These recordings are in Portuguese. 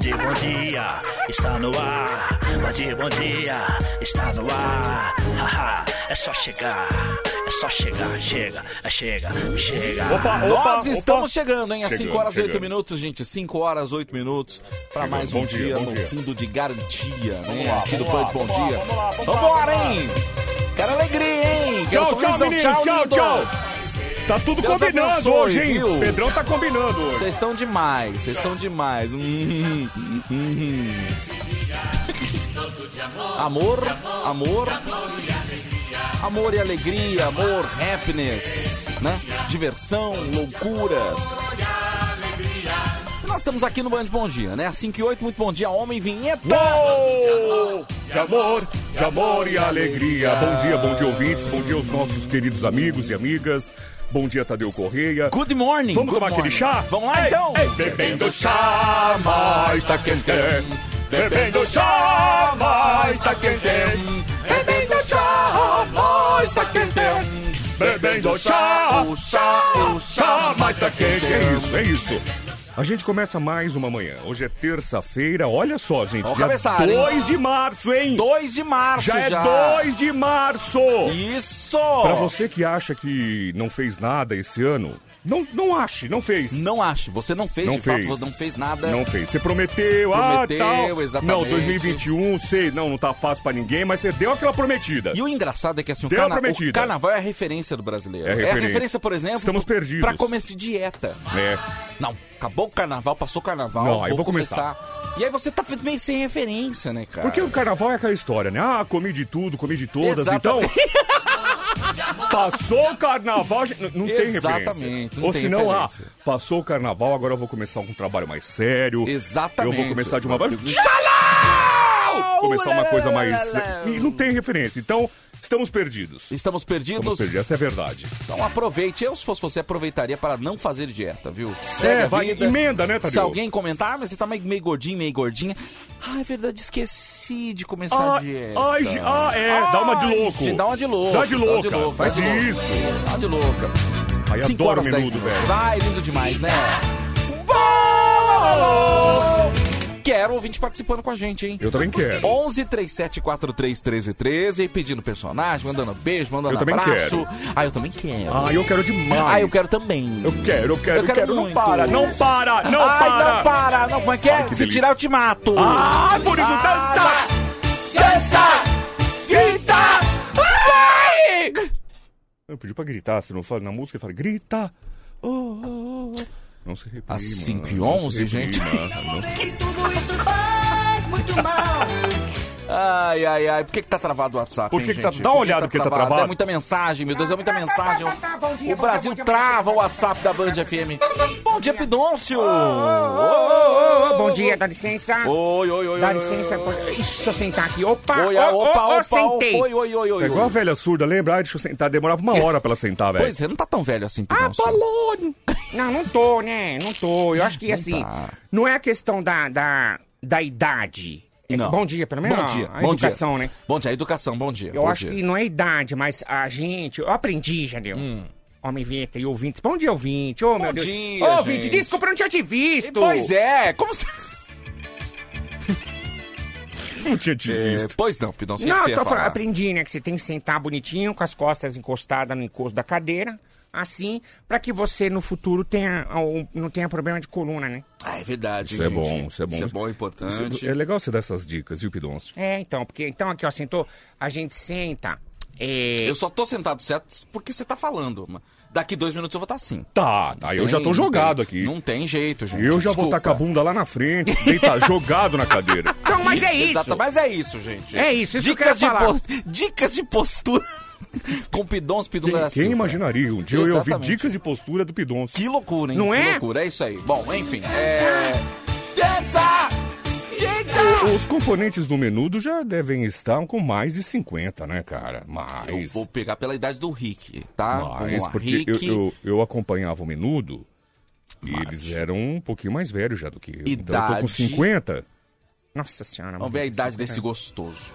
Dia, bom dia, está no ar. Bom dia, bom dia, está no ar. Haha, é só chegar, é só chegar, chega, é chega, chega. Opa, Nós opa, estamos opa. chegando, hein? Às Chegando, 5 horas e 8 chegando. minutos, gente. 5 horas, 8 minutos. Pra Chegando. mais um dia, dia, no dia. fundo de garantia, né? lá, Aqui do vamos Band Bom vamos Dia. vamos lá, vamos lá. Vambora, hein? Quero alegria, hein? Quero Tchau, tchau, meninos. Tchau, lindos. tchau. Tá tudo Deus combinando abençoe, hoje, hein? viu? Pedrão tá combinando hoje. Vocês estão demais, vocês estão demais. Hum, hum, hum. Amor, amor, amor e alegria, amor, happiness, né? Diversão, loucura. E nós estamos aqui no Band Bom Dia, né? Às 5 e 8, muito bom dia, homem, vinheta. Uou! De amor, de amor e alegria. Bom dia, bom dia, ouvintes. Bom dia aos nossos queridos amigos e amigas. Bom dia, Tadeu Correia. Good morning. Vamos good tomar aquele morning. chá? Vamos lá Ei, então. ei, bebendo chá, mas tá quente. Bebendo chá, mas tá quente. Bebendo chá, mas tá quente. Bebendo chá, O chá, o chá, mas tá quente. É isso, é isso. A gente começa mais uma manhã. Hoje é terça-feira. Olha só, gente. O dia hein? 2 de março, hein? 2 de março Já já. é 2 de março! Isso! Pra você que acha que não fez nada esse ano, não, não ache, não fez. Não acho. Você não fez, Não de fato, fez. você não fez nada. Não fez. Você prometeu, Prometeu, ah, tal. exatamente. Não, 2021, sei, não, não tá fácil pra ninguém, mas você deu aquela prometida. E o engraçado é que assim, o, carna- prometida. o carnaval é a referência do brasileiro. É a a referência. referência, por exemplo, Estamos perdidos. pra começo de dieta. É. Não, acabou o carnaval, passou o carnaval, Não, vou, aí eu vou começar. E aí você tá meio sem referência, né, cara? Porque o carnaval é aquela história, né? Ah, comi de tudo, comi de todas, Exatamente. então. Passou o carnaval, não, tem. Exatamente, não Ou tem se não, ah, passou o carnaval, agora eu vou começar com um trabalho mais sério. Exatamente. Eu vou começar de uma. Não, Começar uma coisa mais. lá. E não tem referência. Então, estamos perdidos. Estamos perdidos. Estamos perdidos, essa é a verdade. Então aproveite. Eu, se fosse você, aproveitaria para não fazer dieta, viu? Segue É, vai, emenda, né, Se Tadeu? alguém comentar, ah, mas você tá meio, gordinho, meio gordinha. Ah, é verdade, esqueci de começar Ah, a dieta. ai, ah, é, dá uma de louco. Dá uma de louco. Dá de louca. Dá uma de louco. Vai de louco. Isso. Dá de louca. Aí adoro menudo, velho. Vai, lindo demais, né? Quero ouvinte participando com a gente, hein? Eu também quero. 11 37 43 13 13 pedindo personagem, mandando beijo, mandando Eu também abraço. Ah, eu também quero. Ah, eu quero demais. Ah, eu quero também. Eu quero, eu quero, eu quero. Não muito. para, não para, não Ai, para. não para. Não, como é que é? Se delícia. tirar, eu te mato. Ah, bonito, dança. Dança! Grita! Vai! Eu pedi pra gritar, se não fala na música, fala, grita. Oh, oh, oh. Não se reprima. Às 5 e não 11, se gente. reprima. Não- Tudo isso faz muito mal. Ai, ai, ai. Por que, que tá travado o WhatsApp? Por hein, que que tá- gente? dá uma que olhada porque tá travado. É muita mensagem, meu Deus, é muita mensagem. bom dia, O bom Brasil trava o WhatsApp da Band FM. Bom dia, Pidôncio! Ô, ô, ô, Bom dia, dá licença. Oi, oi, oi. Dá licença. Ixi, deixa eu sentar aqui. Opa, Oi, ah, opa, opa, sentei. Oi, oi, oi, oi. É igual a velha surda, lembra? Ai, deixa eu sentar. Demorava uma hora pra ela sentar, velho. Pois é, não tá tão velho assim, Ah, Pidôncio. Polônio. Não, não tô, né? Não tô. Eu acho que, assim, tá. não é a questão da, da, da idade. É Não. Bom dia, pelo menos. Bom dia, A bom educação, dia. né? Bom dia, educação, bom dia. Eu bom acho dia. que não é idade, mas a gente... Eu aprendi, já deu. Homem Veta e ouvintes. Bom dia, ouvinte. Ô, meu Deus. Hum. dia, Ô, ouvinte, desculpa, eu não tinha te visto. Pois é, como se... Não tinha te É, visto. pois não, Pidôncio, o Não, que você ia tô falando, falar? aprendi, né? Que você tem que sentar bonitinho, com as costas encostadas no encosto da cadeira. Assim, pra que você no futuro tenha, não tenha problema de coluna, né? Ah, é verdade, Isso é gente. bom, isso é bom. Isso é bom, importante. É legal você dar essas dicas, viu, Pidoncio? É, então, porque então aqui, ó, sentou, a gente senta. É, Eu só tô sentado certo porque você tá falando. Daqui dois minutos eu vou estar assim. Tá, tá, eu Tem- já tô jogado tem- aqui. Não tem jeito, gente. Eu já vou estar com a Desculpa. bunda lá na frente, deitar jogado na cadeira. Então, mas é isso. Exato, mas é isso, gente. É isso, isso que eu dicas de falar. pos- Dicas de postura com Pidons, Pidons Quem, quem imaginaria? Um dia eu Exatamente. dicas de postura do Pidoncio. Que loucura, hein? Não que é? loucura, é isso aí. Bom, enfim, é... Dança! Os componentes do menudo já devem estar com mais de 50, né, cara? Eu Mais. vou pegar pela idade do Rick, tá? Vamos mais, lá, porque eu, Rick... eu, eu acompanhava o menudo e Mate. eles eram um pouquinho mais velhos já do que eu. Então eu tô com Idade. 50. Nossa senhora. Vamos ver a idade isso desse gostoso.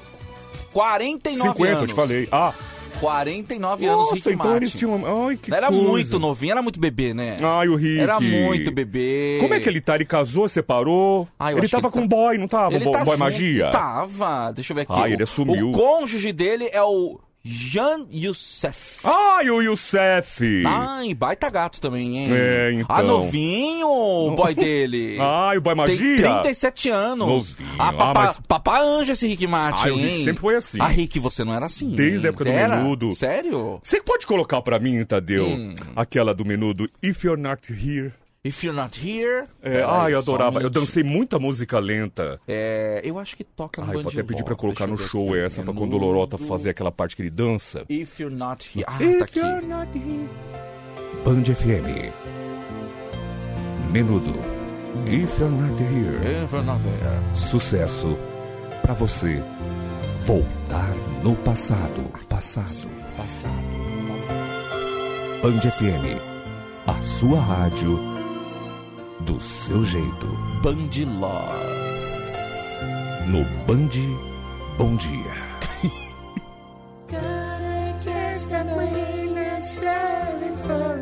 49 50, anos. eu te falei. Ah, 49 anos, Nossa, Rick então Martin. eles tinham... Ai, que Era coisa. muito novinho, era muito bebê, né? Ai, o Rick. Era muito bebê. Como é que ele tá? Ele casou, separou? Eu ele tava ele com tá- boy, não tava? Ele boy, tá boy junto- magia? Tava. Deixa eu ver aqui. Ah, O- ele sumiu. O cônjuge dele é o Jan Youssef. Ai, o Youssef. Ai, baita gato também, hein? É, então. Ah, novinho o boy dele. Ai, o boy Tem magia. 37 anos. Novinho. Ah, Ah, papá, mas- papá anjo esse Rick Martin, Ah, o Rick hein? sempre foi assim. Ah, Rick, você não era assim. Desde a época do Era? Menudo. Sério? Você pode colocar pra mim, Tadeu, Hum. aquela do menudo If You're Not Here? If you're not here... É, Peraí, ai, eu adorava. eu dancei muita música lenta. É, eu acho que toca no Ai, vou Band até pedir pra colocar no show aqui. essa, pra quando o Lorota fazer aquela parte que ele dança. If you're not here... Ah, If tá aqui. you're not here. Band FM. Menudo. If You're Not Here. If you're not there... Sucesso pra você voltar no passado. Passado, passado, passado. Band FM. A sua rádio do seu jeito. Band Love. No Band Bom Dia.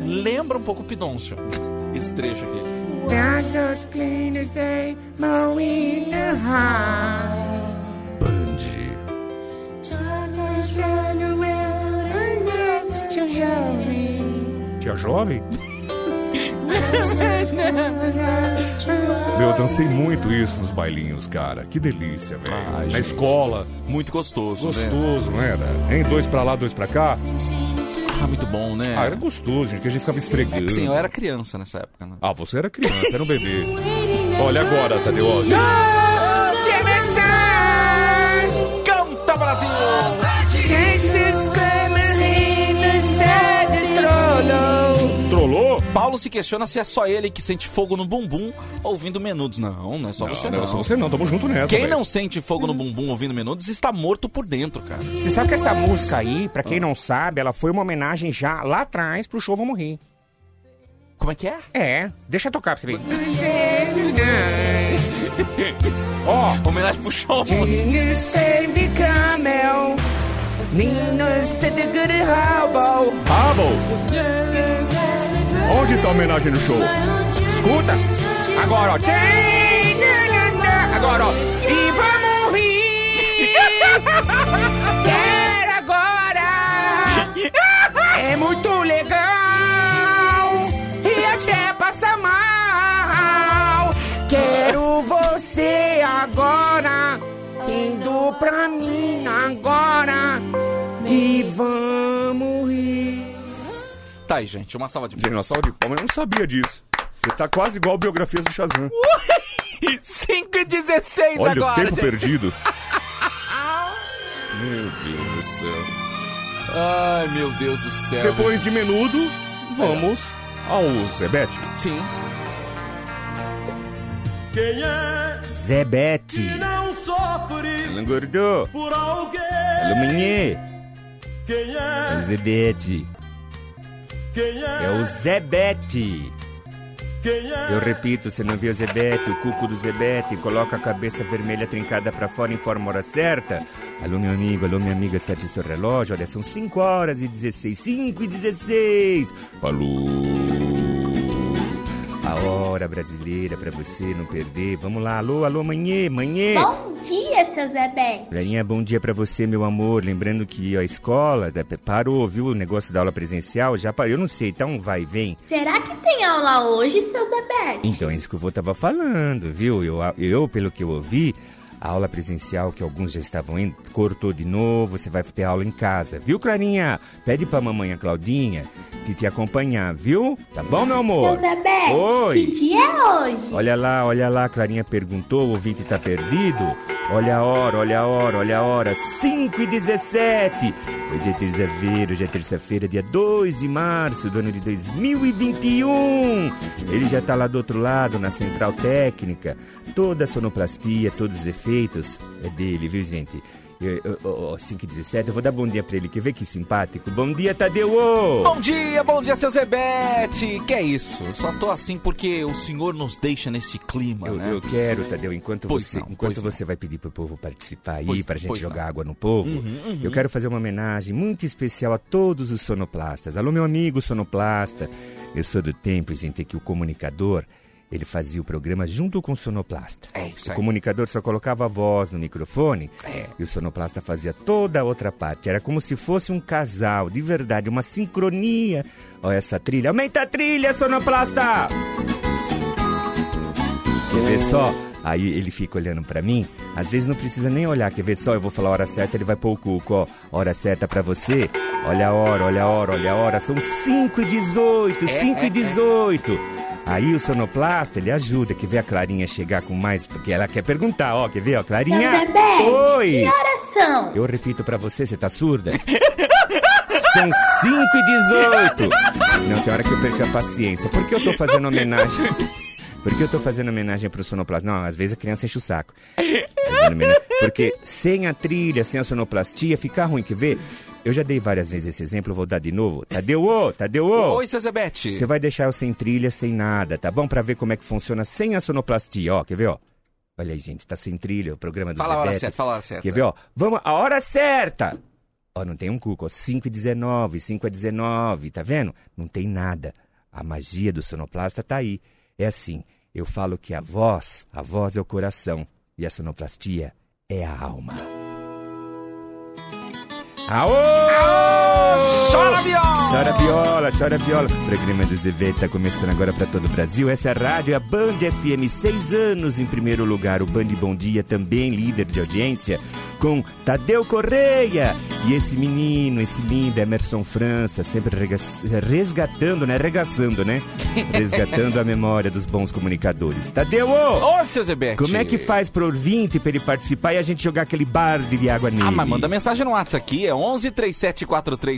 Lembra um pouco o Pidoncio. Esse trecho aqui. Band. Tio jovem. Tia Jovem? Meu, eu dancei muito isso nos bailinhos, cara. Que delícia, velho. Na gente. escola, Muito gostoso, né? gostoso, não era? Hein? Dois pra lá, dois pra cá. Ah, muito bom, né? Ah, era gostoso, gente, que a gente ficava esfregando. Sim, eu era criança nessa época, né? Ah, você era criança, era um bebê. Olha agora, Tadeu. ó. Paulo se questiona se é só ele que sente fogo no bumbum ouvindo menudos. Não, não é só você não, não. é só você não, tamo junto nessa. Quem velho. não sente fogo no bumbum ouvindo menudos está morto por dentro, cara. Você sabe que essa música aí, pra quem não sabe, ela foi uma homenagem já lá atrás pro show Vamos Rir. Como é que é? É, deixa tocar pra você ver. Ó, Homenagem pro show. Camel, ninhos de good! Onde tá a homenagem no show? Escuta, agora ó. Agora ó. E vamos rir. Quero agora. É muito legal. E até passa mal. Quero você agora. Indo pra mim agora. E vamos. Tá aí, gente, uma salva de Dinossauro de palma, eu não sabia disso. Você tá quase igual biografias do Shazam. 5 e 16 Olha agora. o tempo gente. perdido. Meu Deus do céu. Ai, meu Deus do céu. Depois de menudo, vamos ao Zebete. Sim. Quem é Zebete. não sofre Alô, gordo. por alguém? Alô, menê. Quem é? Zebete. É? É o Zebete. É? Eu repito, você não viu o Zebete, o cuco do Zebete, coloca a cabeça vermelha trincada pra fora em forma hora certa. Alô, meu amigo, alô, minha amiga, sete seu relógio, olha, são 5 horas e 16, 5 e 16. Falou. A hora brasileira pra você não perder. Vamos lá, alô, alô, manhê, manhê. Bom dia, seu Zebete. Rainha, bom dia pra você, meu amor. Lembrando que a escola parou, viu? O negócio da aula presencial já parou. Eu não sei, tá um vai e vem. Será que tem aula hoje, seu Zebete? Então, é isso que o vô tava falando, viu? Eu, eu, pelo que eu ouvi, a aula presencial, que alguns já estavam indo, cortou de novo, você vai ter aula em casa, viu, Clarinha? Pede pra mamãe a Claudinha te, te acompanhar, viu? Tá bom, meu amor? Zebete, Oi. que dia é hoje? Olha lá, olha lá, Clarinha perguntou, o ouvinte tá perdido? Olha a hora, olha a hora, olha a hora, 5 e 17. Hoje é terça-feira, hoje é terça-feira, dia 2 de março do ano de 2021. Ele já tá lá do outro lado, na central técnica. Toda a sonoplastia, todos os efeitos é dele, viu, gente? Eu- eu- eu- ó, 5 e 17, eu vou dar bom dia pra ele. Quer ver que simpático? Bom dia, Tadeu! Bom dia, bom dia, seu Zebete. Que é isso? Só tô assim porque o senhor nos deixa nesse clima, Eu, né? eu quero, Tadeu, enquanto Pois você, não, enquanto não. você vai pedir pro povo participar aí, Pois- pra gente jogar não. Uhum, água no povo, eu quero fazer uma homenagem muito especial a todos os sonoplastas. Alô, meu amigo sonoplasta. Eu sou do tempo, gente, que o comunicador, ele fazia o programa junto com o sonoplasta. É isso O aí. comunicador só colocava a voz no microfone É. e o sonoplasta fazia toda a outra parte. Era como se fosse um casal, de verdade, uma sincronia. Olha essa trilha. Aumenta a trilha, sonoplasta! Quer ver só? Aí ele fica olhando pra mim. Às vezes não precisa nem olhar. Quer ver só? Eu vou falar a hora certa, ele vai pôr o cuco, ó. Hora certa pra você. Olha a hora, olha a hora, olha a hora. São 5 e 18, 5 e 18. Aí o sonoplasta, ele ajuda. Quer ver a Clarinha chegar com mais... Porque ela quer perguntar, ó. Quer ver, ó? Clarinha! Oi! que horas são? Eu repito pra você, você tá surda? São 5 e 18. Não, tem hora que eu perco a paciência. Por que eu tô fazendo homenagem? Por que eu tô fazendo homenagem pro sonoplasta? Não, às vezes a criança enche o saco. Homenagem- Porque sem a trilha, sem a sonoplastia, fica ruim, quer ver? Eu já dei várias vezes esse exemplo, vou dar de novo. Tadeu, ô, Tadeu, ô. Oi, seu Zebete. Você vai deixar eu sem trilha, sem nada, tá bom? Pra ver como é que funciona sem a sonoplastia, ó. Quer ver, ó? Olha aí, gente, tá sem trilha, o programa do Fala a hora Zebete. certa, fala a hora certa. Quer ver, ó? Vamos, a hora certa! Ó, não tem um cuco, ó. 5 e 19, 5 a 19, tá vendo? Não tem nada. A magia do sonoplasta tá aí. É assim, eu falo que a voz, a voz é o coração e a sonoplastia é a alma. Aô! Chora, viola! Chora viola, chora viola. O programa do ZV tá começando agora para todo o Brasil. Essa é a rádio, a Band FM, seis anos em primeiro lugar. O Band Bom Dia também líder de audiência com Tadeu Correia. E esse menino, esse lindo Emerson França, sempre resgatando, né? Regaçando, né? Resgatando a memória dos bons comunicadores. Tadeu, ô! Ô, seu Zebete. Como é que faz pro ouvinte pra ele participar e a gente jogar aquele barde de água nele? Ah, mas manda mensagem no WhatsApp aqui, é 11 37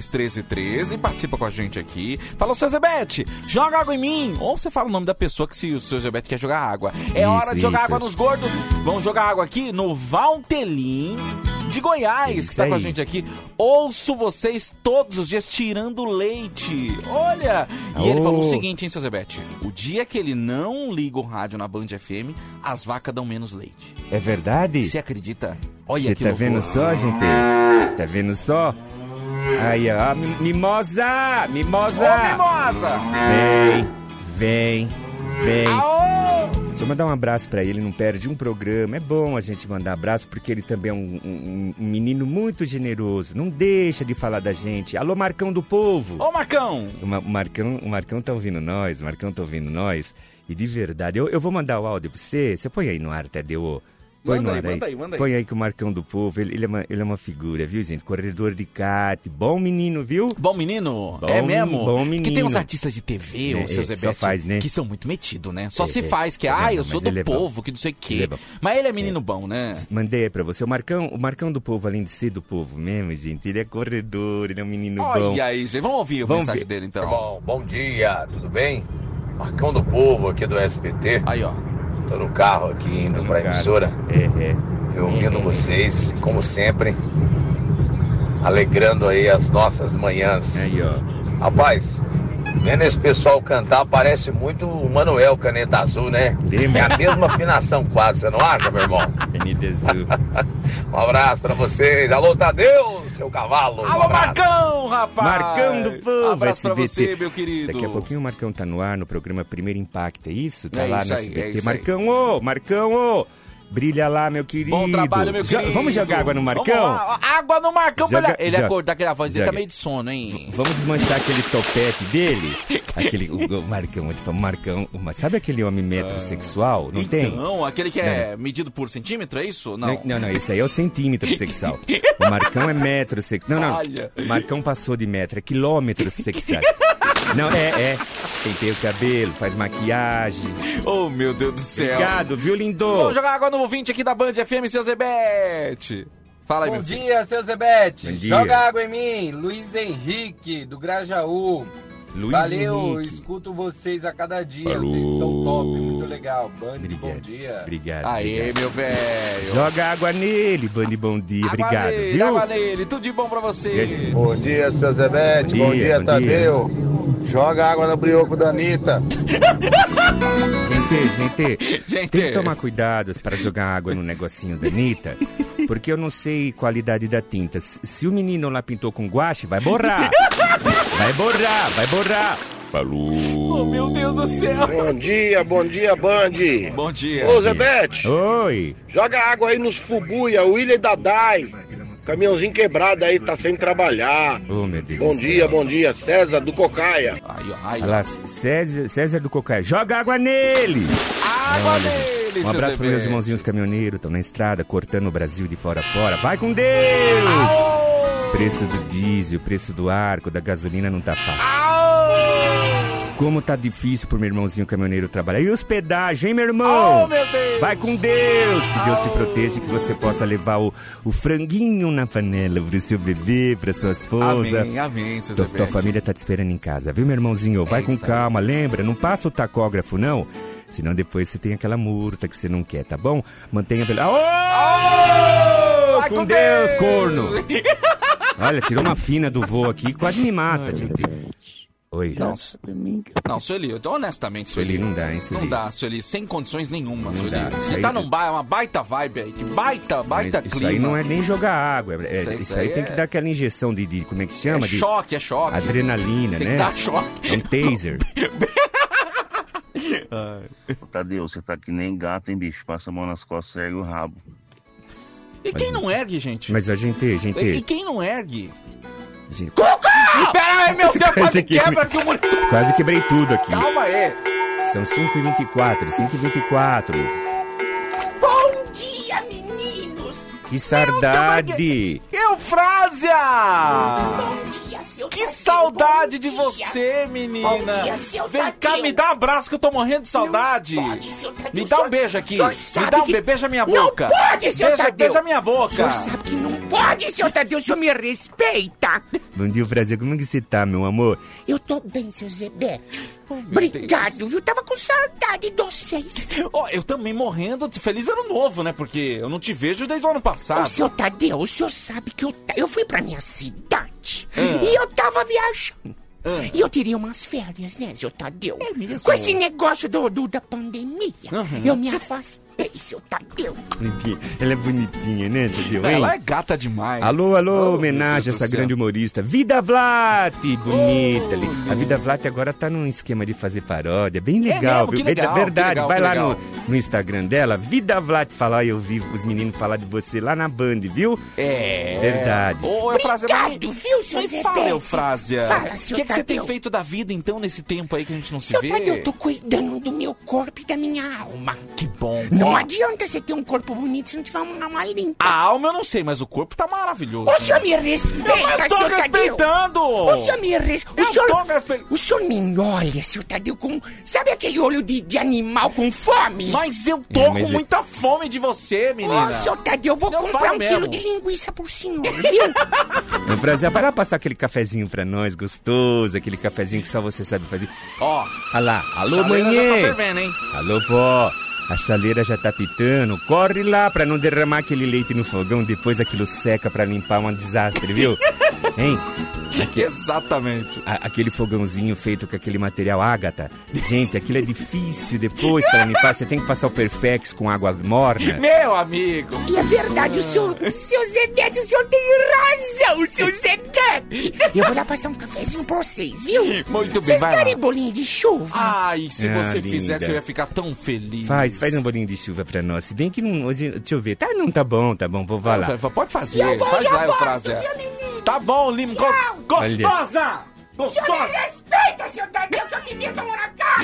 43 13 13. Participa com a gente aqui. Fala, seu Zebete, joga água em mim. Ou você fala o nome da pessoa que se o seu Zebete quer jogar água. É Isso, hora de jogar isso. água nos gordos. Vamos jogar água aqui no Valtelim de Goiás, Isso que tá com a gente aqui. Ouço vocês todos os dias tirando leite. Olha! E ele Aô. falou o seguinte, hein, seu Zebete? O dia que ele não liga o rádio na Band FM, as vacas dão menos leite. É verdade? Você acredita? Olha Você que tá loucura. vendo só, gente? Tá vendo só? Aí, ó. mi- Mimosa! Mimosa! Ô, mimosa! Vem, vem, vem. Aô! Deixa eu mandar um abraço pra ele, não perde um programa. É bom a gente mandar abraço porque ele também é um, um- um menino muito generoso. Não deixa de falar da gente. Alô, Marcão do Povo! Ô, Marcão! O, Ma- o Marcão, o Marcão tá ouvindo nós, o Marcão tá ouvindo nós. E de verdade, eu, eu vou mandar o áudio pra você. Você põe aí no ar, Tadeu. Põe Manda aí, manda aí, manda aí. Põe aí que o Marcão do Povo, ele, ele é uma, ele é uma figura, viu, gente? Corredor de kart, bom menino, viu? Bom menino? Bom é mesmo? bom Que tem menino. uns artistas de TV, É, o seu é, Zebete, faz, né? que são muito metidos, né? Só É, se é. faz que, É, ah, eu sou do é bom. povo, que não sei o quê. Ele é bom. Mas ele é menino bom, né? Mandei aí pra você. O Marcão, o Marcão do Povo, além de ser do povo mesmo, gente, ele é corredor, ele é um menino bom. Olha aí, gente. Vamos ouvir a Vamos mensagem ver. dele, então. Bom, bom dia, tudo bem? Marcão do Povo aqui do SBT. Aí, ó. Tô no carro aqui indo pra emissora, É, é. eu ouvindo vocês, como sempre, alegrando aí as nossas manhãs. Aí, ó. Rapaz, vendo esse pessoal cantar, parece muito o Manuel Caneta Azul, né? É a mesma afinação quase, você não acha, meu irmão? ND Azul. Um abraço pra vocês. Alô, Tadeu, seu cavalo. Um Alô, abraço. Marcão, rapaz! Marcão do Povo, Abraço pra SBT. você, meu querido. Daqui a pouquinho o Marcão tá no ar no programa Primeiro Impacto, é isso? Tá É lá isso no aí, SBT. é isso aí. Marcão, ô, Marcão, ô! Brilha lá, meu querido. Bom trabalho, meu Jo- querido. Vamos jogar água no Marcão? Água no Marcão. Joga- ele ele joga- acordar, aquela voz dele tá meio de sono, hein? Vamos desmanchar aquele topete dele? Aquele, o, o Marcão, eu te falo, Marcão, uma- sabe aquele homem metrosexual? Não tem? Então, aquele que é medido por centímetro, é isso? Não. Não, não, não, esse aí é o centímetro sexual. O Marcão é metro sexual. Não, não. Olha. O Marcão passou de metro, é quilômetro sexual. Não, é, é. Penteia o cabelo, faz maquiagem. Oh, meu Deus do céu. Obrigado, viu, lindo? Vamos jogar água no ouvinte aqui da Band FM, seu Zebete. Fala aí, Bom meu filho. dia, seu Zebete. Bom dia. Joga água em mim. Luiz Henrique, do Grajaú. Luiz Valeu, Henrique. escuto vocês a cada dia. Falou. Vocês são top, muito legal. Band, bom dia. Obrigado. Aê, obrigado. meu velho. Joga água nele, Band Bom Dia. Água Obrigado, nele, viu? água nele. Tudo de bom pra você. Bom dia, seu Zebete. Bom Bom dia, dia, bom Tadeu. Joga água no brioco da Anitta. Gente, gente, Gente. tem que tomar cuidado para jogar água no negocinho da Anitta, porque eu não sei qualidade da tinta. Se o menino lá pintou com guache, vai borrar. Vai borrar, vai borrar. Falou. Oh, meu Deus do céu. Bom dia, bom dia, Band. Bom dia. Ô, Zebete, Oi. joga água aí nos Fubuia, William Dadai. Caminhãozinho quebrado aí, tá sem trabalhar. Oh, meu Deus Bom dia, bom dia, César do Cocaia. Olha ó. lá, César, César do Cocaia, joga água nele! Água Olha, nele, Um abraço para meus irmãozinhos caminhoneiros, estão na estrada, cortando o Brasil de fora a fora. Vai com Deus! Preço do diesel, preço do arco, da gasolina não tá fácil. Como tá difícil pro meu irmãozinho caminhoneiro trabalhar. E os pedágios, hein, meu irmão? Oh, meu Deus! Vai com Deus! Que Deus te proteja e que você possa levar o, o franguinho na panela pro seu bebê, pra sua esposa. Amém, amém, seu Tua, tua família tá te esperando em casa, viu, meu irmãozinho? Vai É com isso aí. calma, lembra? Não passa o tacógrafo, não. Senão depois você tem aquela multa que você não quer, tá bom? Mantenha pela. Aô! Vai com, com Deus, Deus! corno! Olha, tirou uma fina do voo aqui, quase me mata, gente. Oi. Não, não, Sueli, então, honestamente, Sueli, Sueli. não dá, hein, Sueli? Não dá, Sueli, sem condições nenhuma, Não Sueli. dá, isso Você aí- tá num ba uma baita vibe aí, que baita, Mas baita isso clima. aí não é nem jogar água. é- é- Isso aí- isso isso aí aí tem é- que dar aquela injeção de, de como é que se chama? É de choque, é choque. adrenalina, Tem né? que dar choque. É um taser. Tadeu, você tá que nem gato, hein, bicho? Passa a mão nas costas e ergue o rabo. E quem não ergue, gente? Mas a gente, a gente, E quem não ergue? A gente- E pera aí, meu Deus, quase quebra aqui o monitor. quase quebrei tudo aqui. Calma aí. São 5h24, 5h24. Bom dia, meninos! Que saudade! Eufrásia! Bom dia, Que saudade de dia. você, menina! Bom dia, seu Vem cá, me dá um abraço que eu tô morrendo de saudade! Não pode, seu Tadeu, Me dá o um senhor- beijo aqui! o senhor Me dá um que- beijo, beija minha Não boca! pode, seu beija, Tadeu. beija minha O boca! senhor sabe que não pode, seu Tadeu, o senhor me respeita! Bom dia, Brasil. Como é que você tá, meu amor? Eu tô bem, seu Zebete. Oh, meu Obrigado, viu? Tava com saudade de vocês. Ó, eu também morrendo de feliz ano novo, né? Porque eu não te vejo desde o ano Ô, passado. seu Tadeu, o senhor sabe que eu, eu fui pra minha cidade Ah. e eu tava viajando. Ah. E eu teria umas férias, né, seu Tadeu? É? Com esse negócio do, do- da pandemia, Aham. eu me afastei, seu Tadeu. Ela é bonitinha, né, Tadeu? hein? Ela é gata demais. Alô, alô, Oh, homenagem a essa grande humorista. Vida Vlat, bonita ali. A Vida Vlat agora tá num esquema de fazer paródia, bem legal, mesmo? viu? Legal, Verdade, legal, vai lá no, no Instagram dela, Vida Vlat falar, eu vi os meninos falar de você lá na Band, viu? É. Verdade. Ô, Eufrásia, mas Obrigado, viu, seu Zebete? fala, Eufrásia. Fala, O que, que você tem feito da vida, então, nesse tempo aí que a gente não se Seu vê? Tadeu, eu tô cuidando do meu corpo e da minha alma. Que bom. Não Ó, adianta você ter um corpo bonito se não tiver uma alma limpa. A alma eu não sei, mas o corpo tá maravilhoso. O senhor me respeita, eu tô seu Tadeu. respeitando! O senhor me respeita. Eu O senhor, tô respeitando. o senhor me olha, seu Tadeu, com... Sabe aquele olho de, de animal com fome? Mas eu tô É, mas com é- muita fome de você, menina. Ô, seu Tadeu, eu vou Eu comprar um mesmo. quilo de linguiça por senhor, viu? Meu prazer, vai lá passar aquele cafezinho pra nós, gostoso, aquele cafezinho que só você sabe fazer. Ó, Olha lá, alô, já tá manhã. fervendo, hein? Alô, vó. A chaleira já tá pitando. Corre lá pra não derramar aquele leite no fogão. Depois aquilo seca pra limpar um desastre, viu? Hein? Aqui, Exatamente. a- aquele fogãozinho feito com aquele material ágata. Gente, aquilo é difícil depois pra limpar. Você tem que passar o Perfex com água morna. Meu amigo. E é verdade, o senhor, o seu Zedete, o senhor tem razão, o seu Zedete. Eu vou lá passar um cafezinho pra vocês, viu? Muito bem, Vocês querem lá. bolinho de chuva? Ai, se Ah, você linda. fizesse, eu ia ficar tão feliz. Faz, faz um bolinho de chuva pra nós. Se bem que não. Hoje, deixa eu ver. Tá, não, tá bom, tá bom. Vou. Vai, Pode fazer, faz lá, Eufrásia. viu, menino? Tá bom, Lima. Go- Olha. Gostosa! O me respeita, seu Tadeu, que eu devia tomar na cara.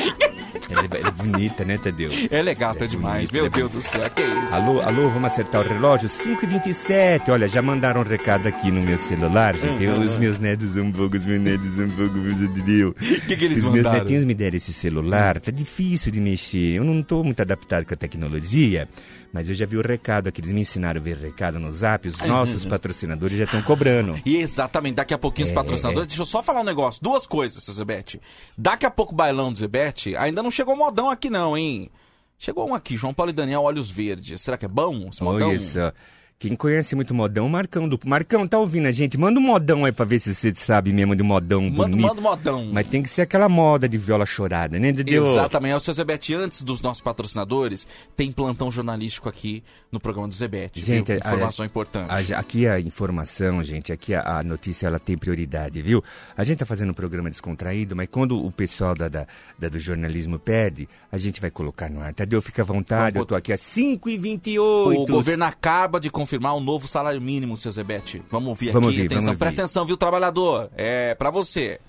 Ela, é- ela é bonita, né, Tadeu? Ela é gata demais, bonita, meu é Deus do céu, que isso? Alô, alô, vamos acertar o relógio? 5h27. Olha, já mandaram um recado aqui no meu celular, gente. Eu- Os meus netos são pouco, os meus netos são pouco, meu Deus. O que, que eles Os meus mandaram? netinhos me deram esse celular, tá difícil de mexer. Eu não tô muito adaptado com a tecnologia, mas eu já vi o recado aqui. Eles me ensinaram a ver recado no zap. Os nossos patrocinadores já estão cobrando. E exatamente, daqui a pouquinho os É, patrocinadores. Deixa eu só falar um negócio. Duas coisas, seu Zebete. Daqui a pouco, bailão do Zebete. Ainda não chegou modão aqui, não, hein? Chegou um aqui, João Paulo e Daniel, Olhos Verdes. Será que é bom? Olha só. Quem conhece muito modão, Marcão do. Marcão, tá ouvindo a gente? Manda um modão aí pra ver se você sabe mesmo de modão Manda, bonito. manda um modão. Mas tem que ser aquela moda de viola chorada, né, Dedeu? Exatamente. É o seu Zebete, antes dos nossos patrocinadores, tem plantão jornalístico aqui no programa do Zebete. Gente, viu? informação a- importante. a- aqui a informação, gente, aqui a, a notícia ela tem prioridade, viu? A gente tá fazendo um programa descontraído, mas quando o pessoal da, da- da- do jornalismo pede, a gente vai colocar no ar. Tadeu, fica à vontade, Vamos eu tô aqui às 5h28. O governo acaba de confirmar o novo salário mínimo, seu Zebete. Vamos ouvir Vamos aqui. ouvir, atenção, presta atenção, viu, trabalhador? É pra você.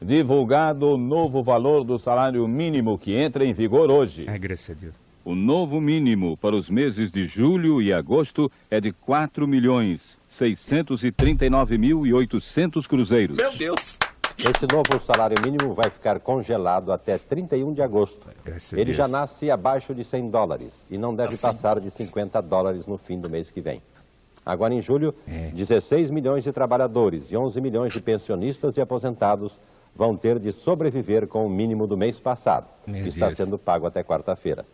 Divulgado o novo valor do salário mínimo que entra em vigor hoje. Ai, graças a Deus. O novo mínimo para os meses de julho e agosto é de 4 milhões 639 mil e 800 cruzeiros. Meu Deus! Esse novo salário mínimo vai ficar congelado até 31 de agosto. Ele já nasce abaixo de 100 dólares e não deve passar de 50 dólares no fim do mês que vem. Agora, em julho, É. 16 milhões de trabalhadores e 11 milhões de pensionistas e aposentados vão ter de sobreviver com o mínimo do mês passado, Meu que está Deus. sendo pago até quarta-feira.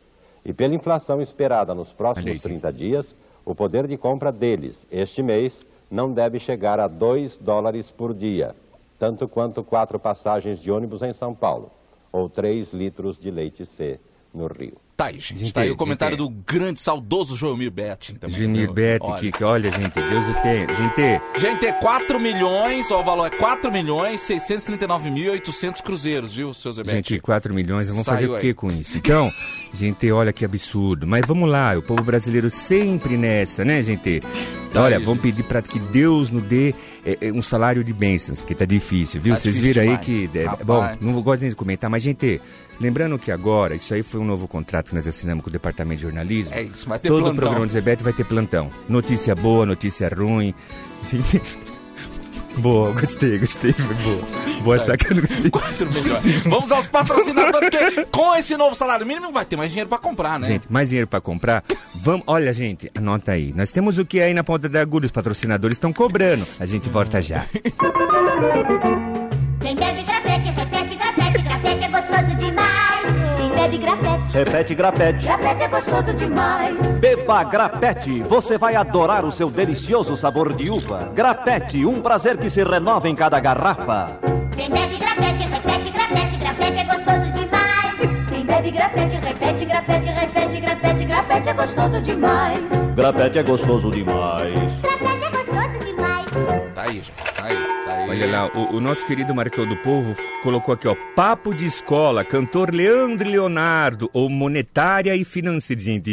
E pela inflação esperada nos próximos aí, 30 dias, o poder de compra deles, este mês, não deve chegar a 2 dólares por dia, tanto quanto quatro passagens de ônibus em São Paulo, ou 3 litros de leite C no Rio. Tá aí, gente. Gente, tá aí o gente, comentário é. do grande, saudoso Joelmir Betting também. Bete, Olha. que, olha, gente, Deus o tem. Gente, Gente, 4 milhões, ó, o valor é 4 milhões 639 mil e 800 cruzeiros, viu, seu Zebete? Gente, 4 milhões, vamos fazer o aí. que com isso? Então, gente, olha que absurdo. Mas vamos lá, o povo brasileiro sempre nessa, né, gente? Tá olha, aí, vamos pedir para que Deus nos dê é, é, um salário de bênçãos, porque tá difícil, viu? Tá Vocês viram aí que. é, bom, não gosto nem de comentar, mas, gente, lembrando que agora, isso aí foi um novo contrato que nós assinamos com o Departamento de Jornalismo. É isso, vai ter Todo plantão. o programa do Zebete vai ter plantão. Notícia boa, notícia ruim. Boa, gostei, gostei, foi boa. Boa sacada, gostei. 4 milhões. Vamos aos patrocinadores, porque com esse novo salário mínimo vai ter mais dinheiro pra comprar, né? Gente, mais dinheiro pra comprar? Vamos, olha, gente, anota aí. Nós temos o que aí na ponta da agulha, os patrocinadores estão cobrando. A gente volta já. Grafete, Repete grapete. grafete é gostoso demais. Beba grapete, você vai adorar o seu delicioso sabor de uva. Grapete, um prazer que se renova em cada garrafa. Quem bebe grafete, repete grafete, grafete é gostoso demais. Quem bebe grafete, repete grafete, repete grafete, grafete é gostoso demais. Grapete é gostoso demais. Grafete é gostoso demais. Tá aí, gente. Olha lá, o, o nosso querido Marcão do Povo colocou aqui, ó, Papo de Escola, cantor Leandro Leonardo, ou Monetária e Financeira. Gente,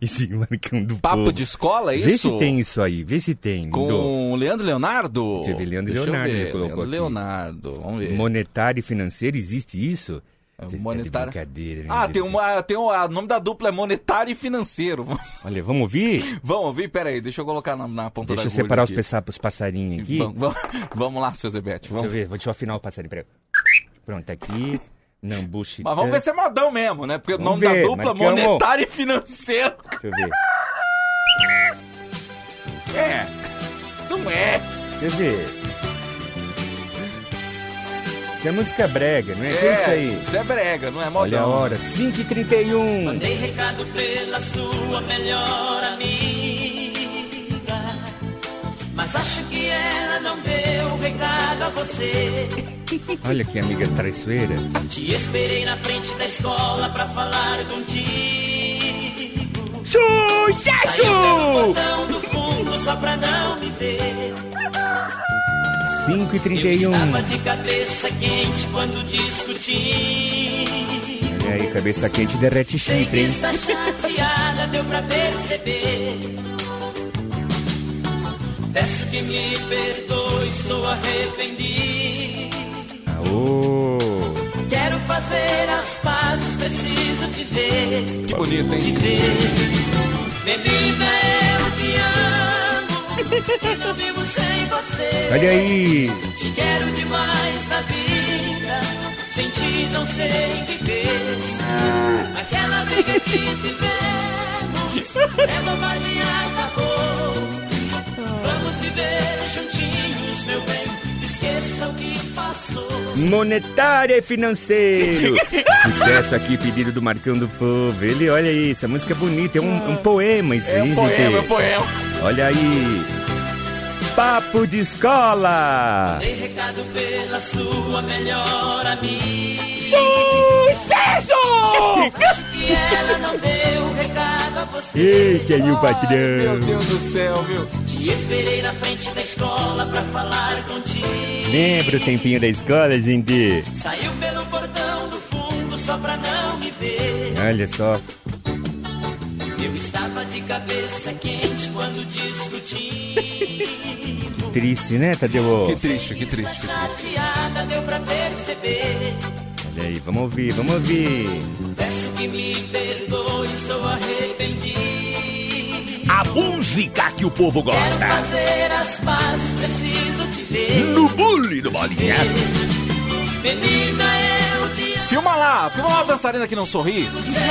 esse, Marcão do Papo Povo. de escola, é Vê isso? se tem isso aí, vê se tem. Com Do- o Leandro Leonardo? Deixa eu ver, Leandro Deixa eu Leonardo ver, ele colocou Leandro aqui. Leonardo, vamos ver. Monetária e Financeira, existe isso? Tá de Monetária. brincadeira, Ah, tem uma. Tem um, o nome da dupla é monetário e financeiro. Olha, vamos ouvir? Vamos ouvir? Pera aí, deixa eu colocar na, na ponta Deixa da eu agulha separar os, aqui. os passarinhos aqui. Vamos, vamos, vamos lá, seu Zebete. Deixa eu Vamos. ver, vou deixa eu afinar o passarinho. Peraí. Pronto, tá aqui. Nambuchi. Mas vamos ver se é modão mesmo, né? Porque o Vamos nome ver, da dupla é monetário e financeiro. Deixa eu ver. É. Não é. Deixa eu ver. Isso é música brega, não é? Que é isso aí? Isso é brega, não é modão. Olha a hora, 5h31. Mandei recado pela sua melhor amiga. Mas acho que ela não deu recado a você. Olha que amiga traiçoeira. Te esperei na frente da escola pra falar contigo. Sucesso! Saiu pelo portão do fundo só pra não me ver. 5h31. Estava de cabeça quente quando discuti. Olha aí, cabeça quente derrete Sei que chifre, hein? está chateada, deu pra perceber. Peço que me perdoe, estou arrependido. Aô! Quero fazer as pazes, preciso te ver. Que bonito, Te hein? ver. Menina, eu te amo. Não vivo sem você. Olha aí! Te quero demais na vida. Sem ti não sei viver. Aquela briga que tivemos é bobagem, acabou. Vamos viver juntinhos, meu bem, monetária e financeiro. Sucesso aqui, pedido do Marcão do Povo. Ele, olha aí, essa música é bonita, é um, um poema isso É aí, um poema, gente. é um poema. Olha aí. Papo de escola. Dei recado pela sua melhor amiga. Sucesso! Acho que ela não deu recado a você. Esse aí o patrão. Meu Deus do céu, viu? Te esperei na frente da escola pra falar contigo. Lembra o tempinho da escola, gente? Saiu pelo portão do fundo só pra não me ver. Olha só. Eu estava de cabeça quente quando discutimos. Triste, né, Tadeu? Que triste, que triste. que triste. Chateada deu pra perceber. Olha aí, vamos ouvir, vamos ouvir. Peço que me perdoe, estou arrependido. A música que o povo Quero gosta. fazer as pazes, preciso te ver. No bullying do Bolinha. Menina. Filma lá, filma lá a dançarina que não sorri.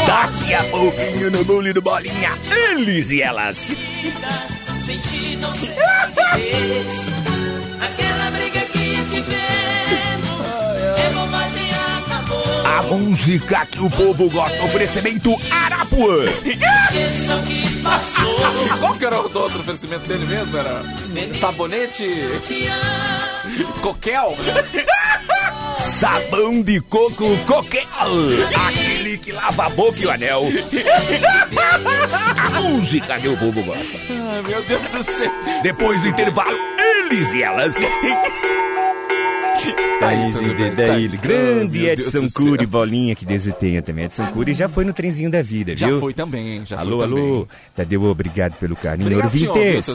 Daqui a pouquinho no bullying do Bolinha. Eles e elas. Aquela briga que tivemos é bobagem. A música que o povo gosta. Oferecimento Arapuã. Esqueçam que passou. Qual que era o outro oferecimento dele mesmo? Era sabonete? Coquel? Sabão de coco coquel. Aquele que lava a boca e o anel. A música que o povo gosta. Ai, meu Deus do céu. Depois do intervalo, eles e elas. Daí, Zé, daí, tá- grande Oh, Edson. Cury, bolinha que Deus o tenha também. Edson Cury já foi no trenzinho da vida, Já viu? foi também, já alô, foi alô. também. Tadeu, obrigado pelo carinho. Obrigado, Ouvintes,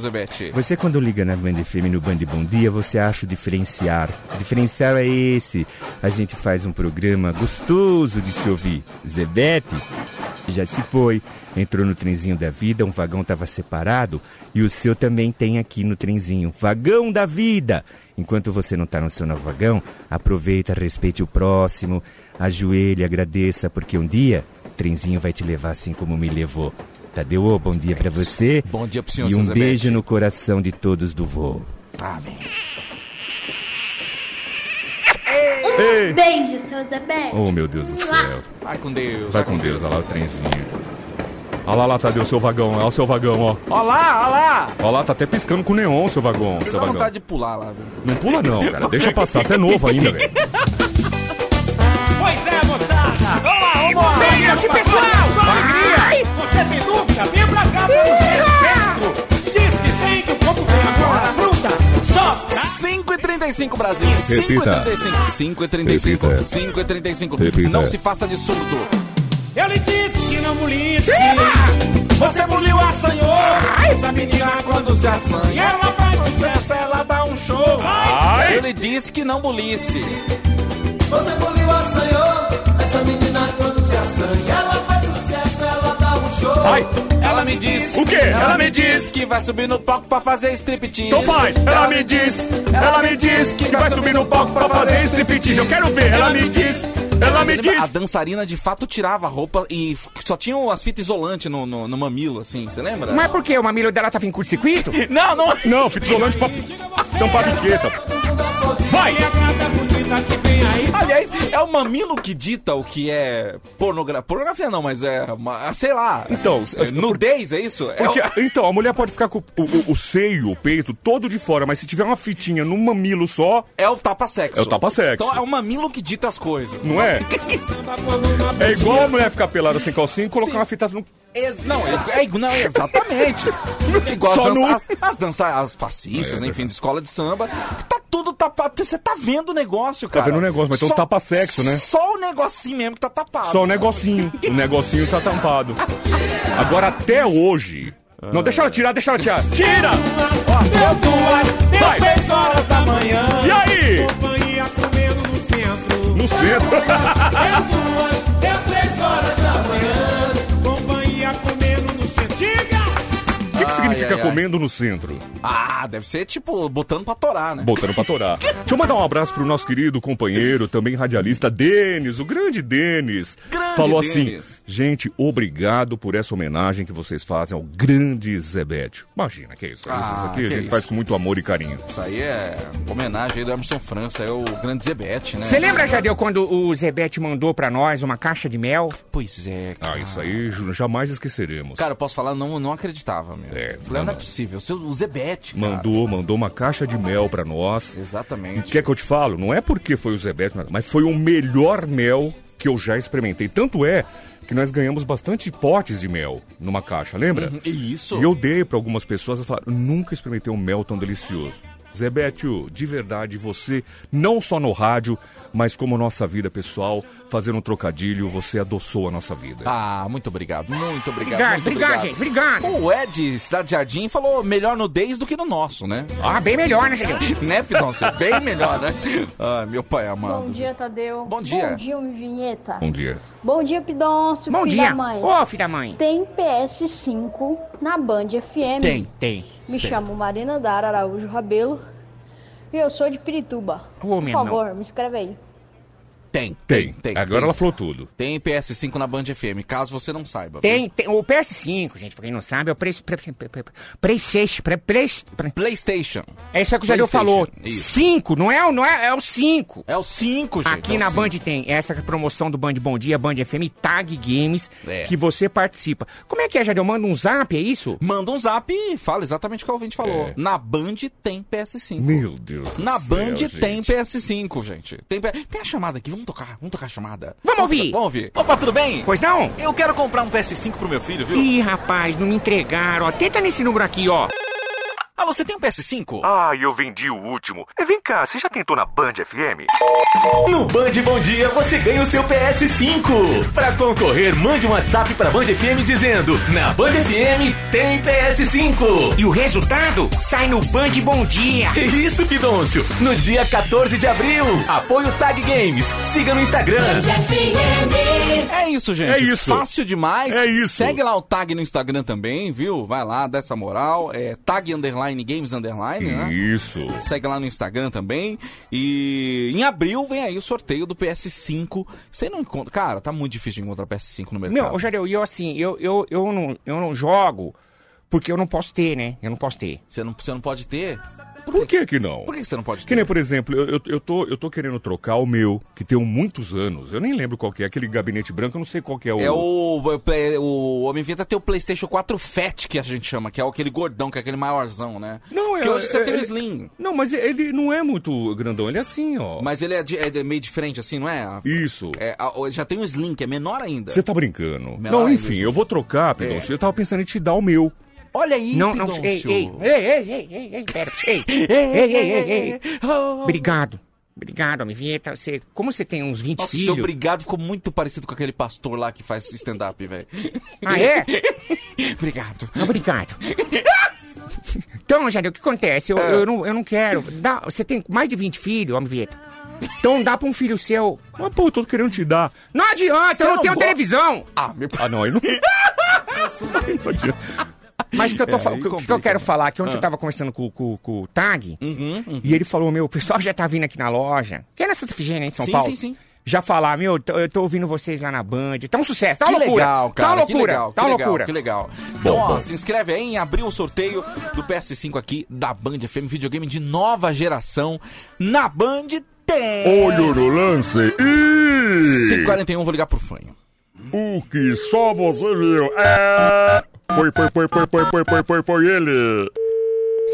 você quando liga na Band FM no Band Bom Dia, você acha o diferenciar. O diferencial é esse. A gente faz um programa gostoso de se ouvir. Zebete já se foi, entrou no trenzinho da vida, um vagão estava separado e o seu também tem aqui no trenzinho. Vagão da vida! Enquanto você não está no seu novo vagão, aproveita, respeite o próximo, ajoelhe, agradeça, porque um dia o trenzinho vai te levar assim como me levou. Tadeu, bom dia pra você. Bom dia pro senhor, E um beijo no coração de todos do voo. Amém. Ei. Beijo, seu Zebete. Oh, meu Deus do céu. Vai com Deus. Vai com Deus, olha lá o trenzinho. Olha lá, lá, Tadeu, seu vagão, olha o seu vagão, ó. Olha lá, olha lá. Olha lá, tá até piscando com neon, seu vagão. Você Seu dá vagão. vontade de pular lá, viu? Não pula não, cara. Deixa passar, você é novo ainda, velho. Pois é, moçada! Vamos lá, vamos lá! Bem, gente, pessoal! Ai! Você tem dúvida? Vem pra cá pra você! Dentro! Diz que tem que o povo vem agora! Fruta! Só! 5 e 35 Brasil. Repita. 5 e 35. 5 e 35. Repita. 5 e 35. Repita. Não se faça de surdo. Eu lhe disse que não bulisse! Você buliu, assanhou! Essa menina quando se assanha, ela faz sucesso, ela dá um show! Eu lhe disse que não bulisse. Você buliu, assanhou. Essa menina quando se assanha, ela faz sucesso, ela dá um show. Vai. Ela me disse. O quê? Ela me disse. que vai subir no palco pra fazer striptease. Então faz. Ela me diz. Ela me diz que vai subir no palco pra fazer striptease. Eu quero ver. Ela me diz. Ela me lembra? A dançarina de fato tirava a roupa e só tinham as fitas isolantes no, no, no mamilo, assim, você lembra? Mas por que? O mamilo dela tava em curto-circuito? Não, não. Não, fita isolante pra tampar a biqueta. Vai. Aliás, é o mamilo que dita o que é pornografia. Pornografia não, mas é, uma, sei lá. Então, É nudez, é isso? É Porque, o- então, a mulher pode ficar com o, o- o seio, o peito, todo de fora, mas se tiver uma fitinha no mamilo só, é o tapa-sexo. É o tapa-sexo. Então é o mamilo que dita as coisas. não é? É igual a mulher ficar pelada sem calcinha e colocar Sim. uma fita no. Ex- não, é, é- não, exatamente. Igual Só as, dança, nu. as, as dança- as passistas, É, enfim, de escola de samba. Tá tudo tapado. Você tá vendo o negócio, cara. vendo o negócio, mas tem um tapa-sexo, né? Só o negocinho mesmo que tá tapado. Só o negocinho. O negocinho tá tampado. Agora, até hoje. Não, deixa ela tirar, deixa ela tirar. Tira! Deu duas, deu Vai. três horas da manhã! E aí? Companhia comendo no centro! No centro. significa ai, ai. comendo no centro? Ah, deve ser tipo botando pra torar, né? Botando pra torar. Deixa eu mandar um abraço pro nosso querido companheiro, também radialista, Denis, o grande Denis. Grande falou Denis. assim: gente, obrigado por essa homenagem que vocês fazem ao grande Zebete. Imagina, que isso? Ah, isso aqui a que gente isso. faz com muito amor e carinho. Isso aí é homenagem aí do Emerson França, é o grande Zebete, né? Você lembra, Jadeu, quando o Zebete mandou pra nós uma caixa de mel? Pois é, Ah, isso aí jamais esqueceremos. Cara, eu posso falar, não, não acreditava, meu. É, Falei, não é possível. Seu, o Zebete, cara. Mandou, mandou uma caixa de mel pra nós. E Exatamente. quer que eu te falo? Não é porque foi o Zebete, mas foi o melhor mel que eu já experimentei. Tanto é que nós ganhamos bastante potes de mel numa caixa, lembra? Uhum, Isso. E eu dei pra algumas pessoas e falaram, nunca experimentei um mel tão delicioso. Zebetio, de verdade, você, não só no rádio, mas como nossa vida pessoal, fazendo um trocadilho, você adoçou a nossa vida. Ah, muito obrigado, muito obrigado. Obrigado, muito obrigado, gente, obrigado. O Ed, Cidade Jardim, falou melhor nudez do que no nosso, né? Ah, bem melhor, né, né, Pidoncio? Bem melhor, né? Ah, meu pai Bom amado. dia, Tadeu. Bom dia. Bom dia, Vinheta. Bom dia. Bom dia, Pidoncio. Bom filho dia. Da mãe. Ô, filho da mãe. Tem PS5 na Band FM. Tem, tem. Me tem. chamo Marina Dara Araújo Rabelo. E eu sou de Pirituba. Por favor, me escreve aí. Tem, Tem, tem. Agora tem. ela falou tudo. Tem PS5 na Band FM, caso você não saiba. Tem, tem. O PS5, gente, pra quem não sabe, é o Play- Play- Play- Play- PlayStation. Play- Play- Play- PlayStation. É isso que o Jadeu falou. isso. 5, não é, o- não é, é o 5. É o 5, gente. Aqui é na cinco. Band tem essa promoção do Band Bom Dia, Band FM Tag Games, É. que você participa. Como é que é, Jadeu? Manda um zap, é isso? Manda um zap e fala exatamente o que o ouvinte falou. É. Na Band tem PS5. Meu Deus do Na céu, Band gente. tem PS5, gente. Tem, tem a chamada aqui, vamos tocar, vamos tocar a chamada. Vamos ouvir. Vamos ouvir. Opa, tudo bem? Pois não? Eu quero comprar um PS5 pro meu filho, viu? Ih, rapaz, não me entregaram, ó. Tenta nesse número aqui, ó. Alô, você tem um PS5? Ah, eu vendi o último. É, vem cá, você já tentou na Band FM? No Band Bom Dia você ganha o seu PS5. Para concorrer, mande um WhatsApp para Band FM dizendo: Na Band FM tem PS5. E o resultado sai no Band Bom Dia. Isso, Pidôncio. No dia 14 de abril. Apoio Tag Games. Siga no Instagram. É isso, gente. É isso. Fácil demais. É isso. Segue lá o tag no Instagram também, viu? Vai lá, dá essa moral. É tag underline games underline, né? Isso. Segue lá no Instagram também. E em abril vem aí o sorteio do PS5. Você não encontra. Cara, tá muito difícil de encontrar PS5 no mercado. Meu, ô, Jadeu, e eu assim, eu, eu, eu, não, eu não jogo porque eu não posso ter, né? Eu não posso ter. Você não, você não pode ter? Por que que não? Por que você não pode ter? Que nem, por exemplo, eu, eu, eu tô, eu tô querendo trocar o meu, que tem muitos anos. Eu nem lembro qual que é, aquele gabinete branco, eu não sei qual que é o... É o, o, o Homem Vinheta tem o PlayStation 4 Fat, que a gente chama, que é aquele gordão, que é aquele maiorzão, né? Não, Porque é- hoje você é- tem o Slim. Não, mas ele não é muito grandão, ele é assim, ó. Mas ele é, de- é meio diferente, assim, não é? Isso. É, o- já tem o Slim, que é menor ainda. Você tá brincando. Menor não, enfim, eu vou trocar, Pidoncio. Eu tava pensando em te dar o meu. Olha aí, Não, não, ei, ei, ei, ei, ei, ei, ei, pera, ei, ei, ei, ei, ei, ei. Obrigado. Obrigado, Homem Vinheta. Você, como você tem uns 20 Nossa, filhos... obrigado ficou muito parecido com aquele pastor lá que faz stand-up, velho. Ah, é? obrigado. Obrigado. Então, Jadeu, o que acontece? Eu, É. eu, não, eu não quero. Dá, você tem mais de 20 filhos, Homem Vinheta. Então dá pra um filho seu. Mas, pô, eu tô querendo te dar. Não adianta, Você eu não, não tenho go- televisão. Ah, meu Ah, não, aí não... Mas o que eu, tô É, o que- que eu quero né? falar, que ontem Ah. eu tava conversando com, com- com o Tag, Uhum, uhum. e ele falou, meu, o pessoal já tá vindo aqui na loja, que é na Santa Efigênia, em São Sim, Paulo. sim, sim. Já falar, meu, eu tô ouvindo vocês lá na Band. Tá um sucesso, tá que uma loucura. legal, cara. tá uma que loucura, legal, tá que uma legal, loucura. Que legal. Bom, Então, ó, bom. se inscreve aí em abrir o sorteio do PS5 aqui da Band FM, videogame de nova geração. Na Band tem. Olho no lance e... 541, vou ligar pro fanho. O que só você viu é... Foi, foi, foi, foi, foi, foi, foi, foi, foi ele.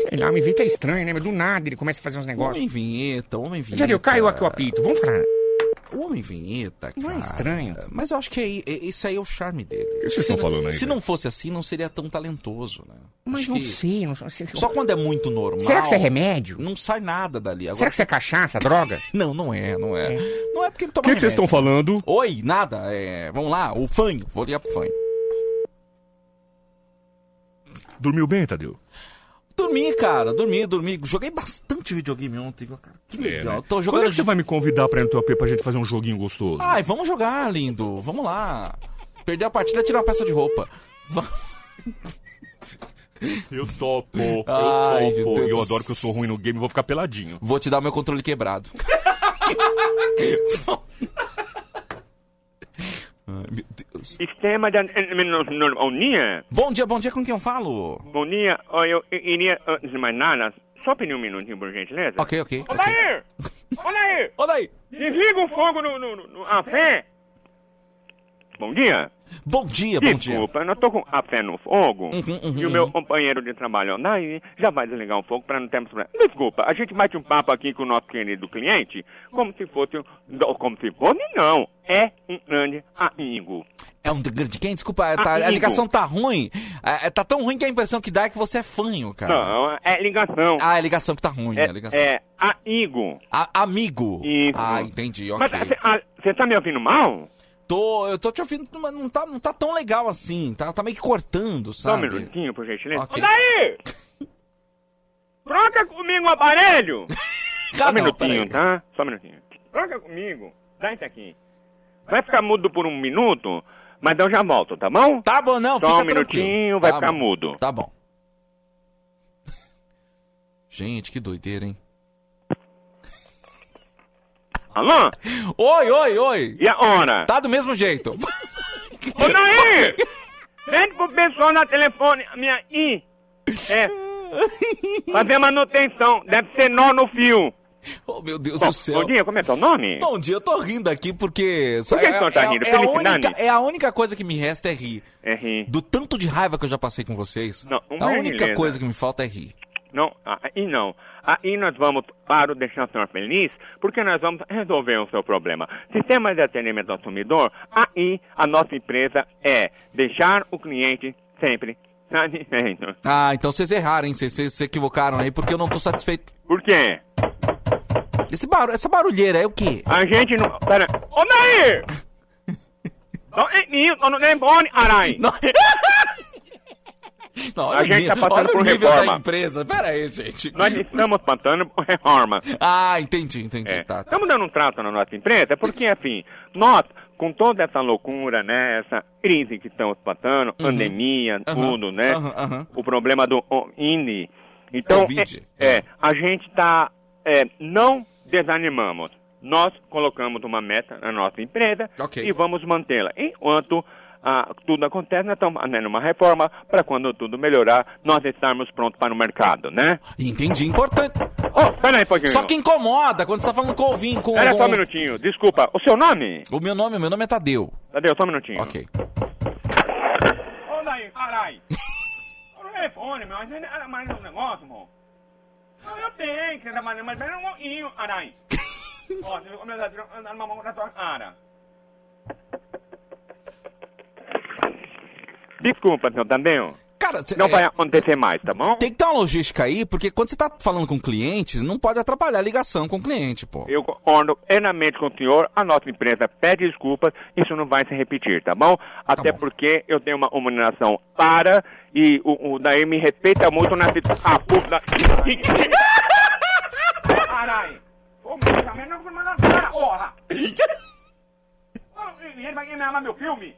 Sei lá, me Vinheta é estranho, né? Mas do nada ele começa a fazer uns negócios. Homem vinheta, homem vinheta. Jadeu, caiu aqui o apito, vamos falar. O Homem Vinheta, cara. Não é estranho? Mas eu acho que é, é- esse aí é o charme dele. que vocês Se estão não- falando aí, Se não fosse assim, não seria tão talentoso, né? Mas Acho não que sei, não sei. Só quando é muito normal. Será que isso é remédio? Não sai nada dali. Agora, Será que isso é cachaça, droga? Não, não é, não é. Não é porque ele O toma que que vocês estão falando? Oi, nada. É, vamos lá, o fanho. Vou ligar pro fanho. Dormiu bem, Tadeu? Dormi, cara, dormi, dormi. Joguei bastante videogame ontem, cara. Que legal. É, né? Tô Quando jogando. é que você vai me convidar pra ir no teu pra gente fazer um joguinho gostoso? Ai, vamos jogar, lindo. Vamos lá. Perder a partida é tirar uma peça de roupa. Eu topo, eu Ai, meu topo. Eu do adoro que eu sou ruim no game, vou ficar peladinho. Vou te dar o meu controle quebrado. Sistema de pneumonia. Bom dia, bom dia, com quem eu falo? Bom dia, eu iria, antes de mais nada, só pedir um minutinho, por gentileza. Ok, ok. Ô, Daí! Ô, Daí! Ô, Daí! Desliga o fogo no, no, no, no a fé. Bom dia. Bom dia, bom dia. Desculpa, eu não tô com a fé no fogo. uhum, e o meu uhum. companheiro de trabalho, daí, já vai desligar o fogo para não termos problema. Desculpa, a gente bate um papo aqui com o nosso querido cliente, como se fosse, um- como se fosse, não, é um grande amigo. É um grande quem? Desculpa, tá- a ligação tá ruim. É, é, tá tão ruim que a impressão que dá é que você é fanho, cara. Não, é ligação. Ah, é ligação que tá ruim, é, É, ligação. é amigo. A- amigo. Isso. Ah, entendi, ok. Mas você tá me ouvindo mal? Tô, eu tô te ouvindo, mas não tá, não tá tão legal assim. Tá, tá meio que cortando, Só um sabe? minutinho, por gentileza. Ok. Ô, daí! Troca comigo o aparelho! Só um minutinho, tá? Só um minutinho. Troca comigo. Dá isso aqui. Vai ficar mudo por um minuto, mas eu já volto, tá bom? Tá bom, não, Só fica um minutinho, tranquilo. vai Tá ficar bom. mudo. Tá bom. Gente, que doideira, hein? Alô? Oi, oi, oi. E a hora? Tá do mesmo jeito. Ô, Naí! Pede pro pessoal na telefone, a minha I. É. Fazer manutenção, deve ser nó no fio. Oh, meu Deus Bom, do céu. Bom dia, como é teu nome? Bom dia, eu tô rindo aqui porque... Por que é, o tá é- rindo? é a Felicidade? única, é a única coisa que me resta é rir. É rir. Do tanto de raiva que eu já passei com vocês, Não, a uma única beleza. coisa que me falta é rir. Não, aí não. Aí nós vamos para o deixar o senhor feliz, porque nós vamos resolver o seu problema. Sistema de atendimento ao consumidor, aí a nossa empresa é deixar o cliente sempre satisfeito. Ah, então vocês erraram, hein? Vocês, se equivocaram aí porque eu não tô satisfeito. Por quê? Esse barulho, essa barulheira é o quê? A gente não... Pera... Ô, Nair! Não é isso, não é bom, arai. Não, A gente tá passando olha por reforma. da empresa. Pera aí, gente. Nós estamos passando por reforma. Ah, entendi, entendi. É. Tá, tá. Estamos dando um trato na nossa empresa, porque assim, nós, com toda essa loucura, né, essa crise que estamos passando, Uhum. pandemia, Aham, tudo, né, aham, aham. o problema do INE. Então, Covid, é, é, a gente tá, é, não desanimamos. Nós colocamos uma meta na nossa empresa Ok. e vamos mantê-la. Enquanto ah, tudo acontece, nós estamos fazendo uma reforma para quando tudo melhorar, nós estarmos prontos para o mercado, né? Entendi, importante. Oh, pera aí um pouquinho. Só que incomoda quando você tá falando com o ouvinte, com Pera só um minutinho, desculpa. O seu nome? O meu nome, o meu nome é Tadeu. Tadeu, só um minutinho. Ok. Ô, daí, carai. O telefone, meu, mas era mais um negócio. Não, eu tenho que trabalhar, mas era um pouquinho, arai. Ó, você começar a tirar uma mão na sua cara. Desculpa, seu Tadeu. Cara, cê- Não é- vai acontecer mais, tá bom? Tem que ter uma logística aí, porque quando você tá falando com clientes, não pode atrapalhar a ligação com o cliente, pô. Eu concordo plenamente com o senhor, a nossa empresa pede desculpas, isso não vai se repetir, tá bom? Até porque eu tenho uma humilhação para e o, o daí me respeita muito na situação. Ah, puta. Caralho! Ô, meu, também não vou mandar porra! Ele vai amar meu filme?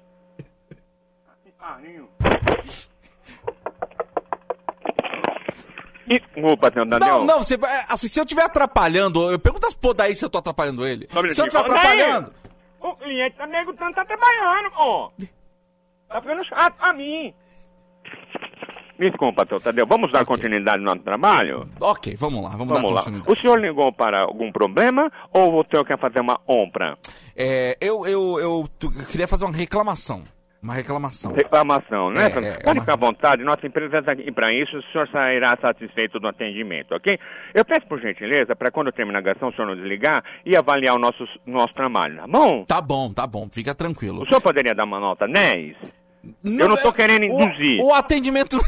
Ah. Desculpa, seu Daniel. Não, não, você, assim, se eu estiver atrapalhando, eu pergunto as pô daí se eu tô atrapalhando ele. Só um Se eu estiver atrapalhando, O cliente tá negociando, tá trabalhando, ó. Tá ficando chato a mim. Desculpa, seu Tadeu. Vamos dar continuidade no nosso trabalho? ok, vamos lá, vamos, Vamos dar lá. continuidade. O senhor ligou para algum problema ou o senhor quer fazer uma compra? É, eu, eu, eu, eu queria fazer uma reclamação. Uma reclamação. Reclamação, né? É, é, é Pode uma- ficar à vontade, nossa empresa está aqui para isso, o senhor sairá satisfeito do atendimento, ok? Eu peço por gentileza, para quando terminar a ligação, o senhor não desligar e avaliar o nosso, nosso trabalho, tá bom? Tá bom, tá bom, fica tranquilo. O senhor poderia dar uma nota 10? Eu não tô querendo induzir. O atendimento.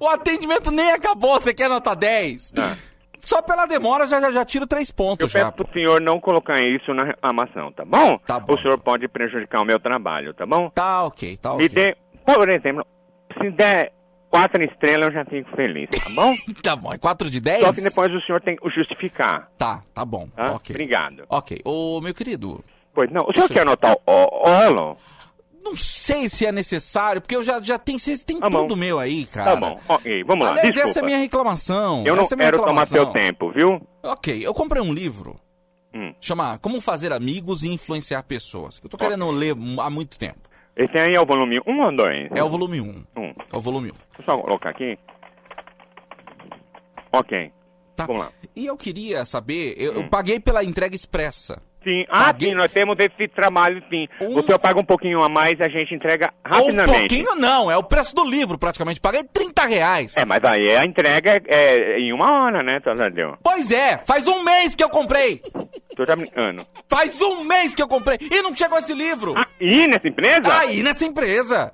o atendimento nem acabou, você quer nota 10? Só pela demora já, já, já tiro três pontos Eu já. peço pro senhor não colocar isso na reclamação, tá bom? Tá bom. O senhor pode prejudicar o meu trabalho, tá bom? Tá ok, tá Me ok. dê, por exemplo, se der quatro estrelas eu já fico feliz, tá bom? Tá bom, é 4 de 10? Só que depois o senhor tem que justificar, Tá, tá bom, tá? ok. Obrigado. Ok, ô meu querido, Pois não, o senhor quer anotar o olo? Não sei se é necessário, porque eu já, já tenho, vocês têm Tá tudo meu aí, cara. Tá bom, ok, vamos lá, Aliás, desculpa. essa é a minha reclamação. Eu não essa é quero tomar reclamação. seu tempo, viu? Ok, eu comprei um livro. Hum. Chama Como Fazer Amigos e Influenciar Pessoas. Eu tô querendo ler há muito tempo. Esse aí é o volume 1 ou 2? É o volume 1. Um. É o volume 1. Deixa eu só colocar aqui. Ok. Tá. Vamos lá. E eu queria saber, eu, Hum. eu paguei pela entrega expressa. Sim, ah, sim, nós temos esse trabalho, sim. O senhor paga um pouquinho a mais e a gente entrega Um rapidamente. pouquinho não, é o preço do livro praticamente. Paguei 30 reais. É, mas aí a entrega é, é em uma hora, né, Tadeu? Pois é, faz um mês que eu comprei. Senhor tá brincando. Faz um mês que eu comprei e não chegou esse livro. Aí nessa empresa? Aí nessa empresa.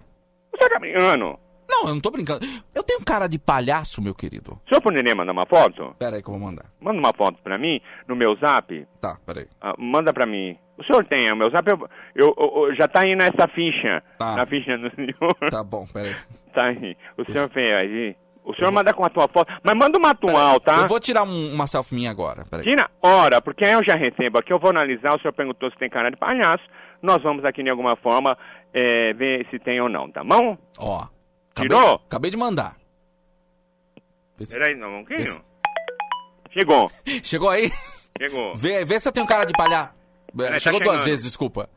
Senhor tá brincando? Não, eu não tô brincando. Eu tenho cara de palhaço, meu querido. O senhor poderia mandar uma foto? Pera aí que eu vou mandar. Manda uma foto pra mim no meu zap. Tá, peraí. Ah, manda pra mim. O senhor tem o meu zap? Eu, eu- eu- já tá aí nessa ficha. Tá. Na ficha do senhor. Tá bom, peraí. Tá aí. O senhor fez aí. O senhor manda com a tua foto. Mas manda uma atual, tá? Eu vou tirar um- uma selfie minha agora, peraí. Tira hora, porque aí eu já recebo aqui, eu vou analisar, o senhor perguntou se tem cara de palhaço, nós vamos aqui de alguma forma é, ver se tem ou não, tá bom? Ó. Acabei, Tirou? acabei de mandar. Peraí, não, um pouquinho. Chegou, Chegou aí? chegou. Vê, vê se eu tenho cara de palhaço. Peraí, tá Chegou duas chegando. vezes, desculpa.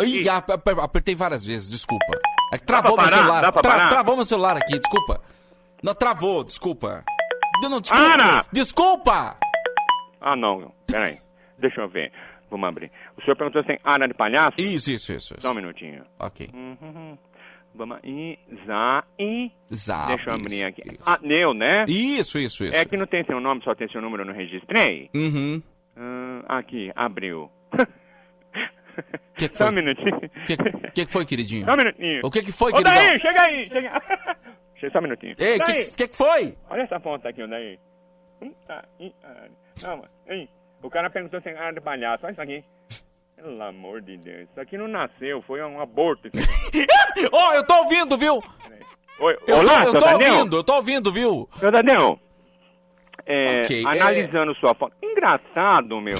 Ih, ap- ap- apertei várias vezes, desculpa. É que travou meu parar? celular. Tra- travou meu celular aqui, desculpa. Não, travou, desculpa. Não, desculpa. Para! Desculpa! Ah, não, peraí, deixa eu ver. Vamos abrir. O senhor perguntou se tem cara de palhaço? Isso, isso, isso. Só um minutinho. Ok. Uhum. Vamos aí, Zai. Zap. Deixa eu abrir aqui. Ah, Neu, né? Isso, isso, isso. É que não tem seu nome, só tem seu número, eu não registrei. Uhum. Ah, aqui, abriu. Que que Só um minutinho. O que, que que foi, queridinho? Só um minutinho. O que que foi, Ô, queridão? daí, chega aí, chega Chega só um minutinho. Ei, o que, que, que foi? Olha essa foto aqui, daí. Não, mas, o cara perguntou se tem cara de palhaço. Olha isso aqui. Pelo amor de Deus. Isso aqui não nasceu, foi um aborto. Ó, eu tô ouvindo, viu? Oi, Eu olá, tô, eu tô Daniel. ouvindo, eu tô ouvindo, viu? Seu Daniel, é, Ok, é- analisando sua foto. Engraçado, meu.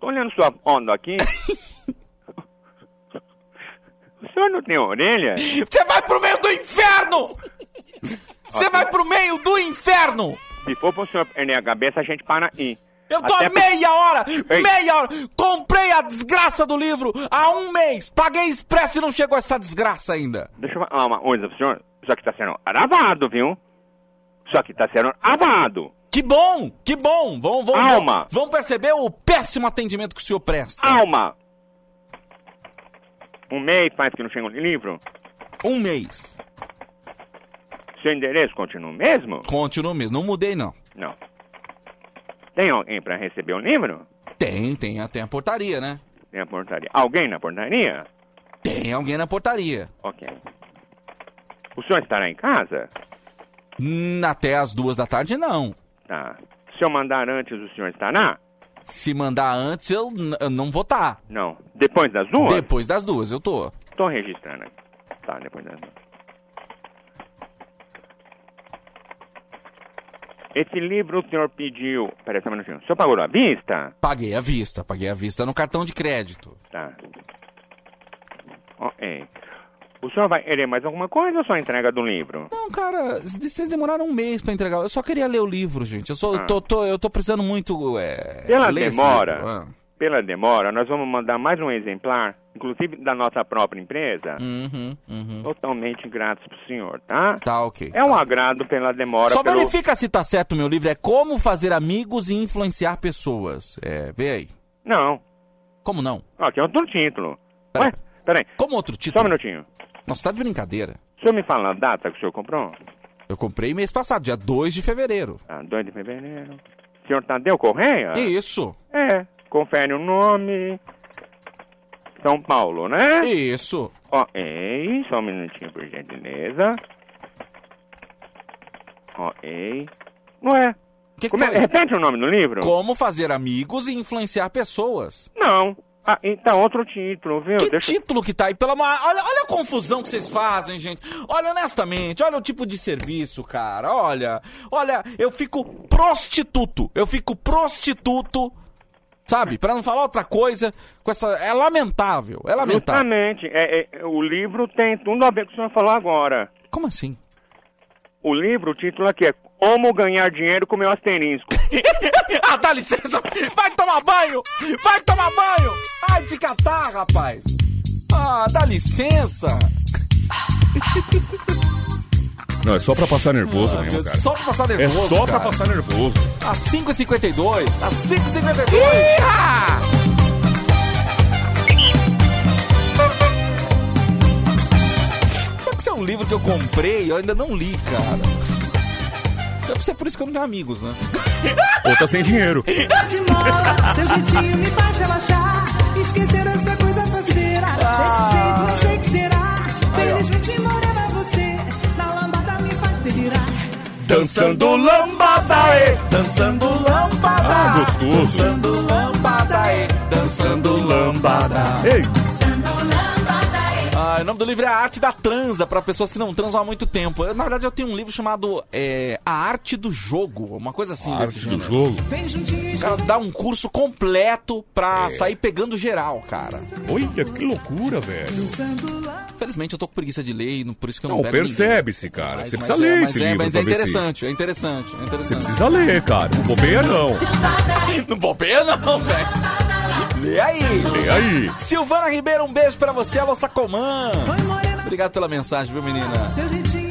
Tô olhando sua foto aqui. o senhor não tem orelha? Você vai pro meio do inferno! Você vai pro meio do inferno! Se for pro senhor perder a cabeça, a gente para aí. Eu tô Até meia hora! Ei. Meia hora! Comprei a desgraça do livro há um mês! Paguei expresso e não chegou essa desgraça ainda! Deixa eu falar uma coisa pro senhor. Isso aqui tá sendo gravado, viu? Isso aqui tá sendo gravado. Que bom! Que bom! Vão, vão, Alma. vão, perceber o péssimo atendimento que o senhor presta. Alma! Um mês faz que não chega o livro? Um mês. Seu endereço continua o mesmo? Continua mesmo, não mudei não. Não. Tem alguém pra receber o livro? Tem, tem, tem a portaria, né? Tem a portaria. Alguém na portaria? Tem alguém na portaria. Ok. O senhor estará em casa? Hum, até as duas da tarde não. Tá. Se eu mandar antes, o senhor estará? Se mandar antes, eu, eu não vou estar. Não. Depois das duas? Depois das duas, eu tô. Tô registrando aqui. Tá, depois das duas. Esse livro o senhor pediu. Peraí só um minutinho. O senhor pagou à vista? Paguei à vista, paguei à vista no cartão de crédito. Tá. Ok. O senhor vai querer mais alguma coisa ou só a entrega do livro? Não, cara, vocês demoraram um mês pra entregar. Eu só queria ler o livro, gente. Eu, só, eu Ah. tô, tô- eu tô precisando muito. É, Pela demora. Ah. Pela demora, nós vamos mandar mais um exemplar, inclusive da nossa própria empresa, Uhum, uhum. totalmente grátis pro senhor, tá? Tá, ok. É um agrado pela demora. Só pelo... verifica se tá certo o meu livro. É Como Fazer Amigos e Influenciar Pessoas. É, vê aí. Não. Como não? Aqui é outro título. Ué, peraí. Como outro Só título? um minutinho. Nossa, tá de brincadeira. O senhor me fala a data que o senhor comprou? Eu comprei mês passado, dia 2 de fevereiro. Ah, 2 de fevereiro. O senhor Tadeu Correia? Isso. É, confere o nome. São Paulo, né? Isso. Ok, só um minutinho, por gentileza. Ok. Ué, Que que como é- repete o nome do livro? Como Fazer Amigos e Influenciar Pessoas. Não. Ah, então outro título, viu? Que Deixa- título que tá aí? Pela olha, olha a confusão que vocês fazem, gente. Olha, honestamente, olha o tipo de serviço, cara. Olha, olha, eu fico prostituto. Eu fico prostituto, sabe? Pra não falar outra coisa, com essa. É lamentável, é lamentável. Justamente. É, é, o livro tem tudo a ver com o que o senhor falou agora. Como assim? O livro, o título aqui é Como ganhar dinheiro com meu asterisco. ah, dá licença! Vai tomar banho! Vai tomar banho! Ai, de catar, rapaz! Ah, dá licença! Não, é só pra passar nervoso Ah, mesmo, cara. Só pra passar nervoso. É só pra cara. passar nervoso. Às 5h52! Às 5h52! Esse é um livro que eu comprei e eu ainda não li, cara. Deve ser por isso que eu não tenho amigos, né? Ou tá sem dinheiro. De mola, seu jeitinho me faz relaxar. Esquecer essa coisa faceira. Desse jeito não Dançando lambada, e dançando lambada. Ah, gostoso. Dançando lambada, e dançando lambada. Ei, o nome do livro é A Arte da Transa, para pessoas que não transam há muito tempo. Eu, na verdade, eu tenho um livro chamado é, A Arte do Jogo, uma coisa assim A desse Arte do gênero. Jogo? Vem juntinho. O cara dá um curso completo pra É. sair pegando geral, cara. olha que loucura, velho. Felizmente eu tô com preguiça de ler, e não- por isso que eu não, Não, pego ninguém. percebe-se, cara. Mas- Você mas precisa é, ler mas esse é, livro Mas pra é ver se- interessante, é interessante, é Você interessante. precisa ler, cara. Não bobeia, não. Não bobeia não, velho. Lê aí. Lê aí. Silvana Ribeiro, um beijo pra você, alô Sacomã. Obrigado pela mensagem, viu, menina?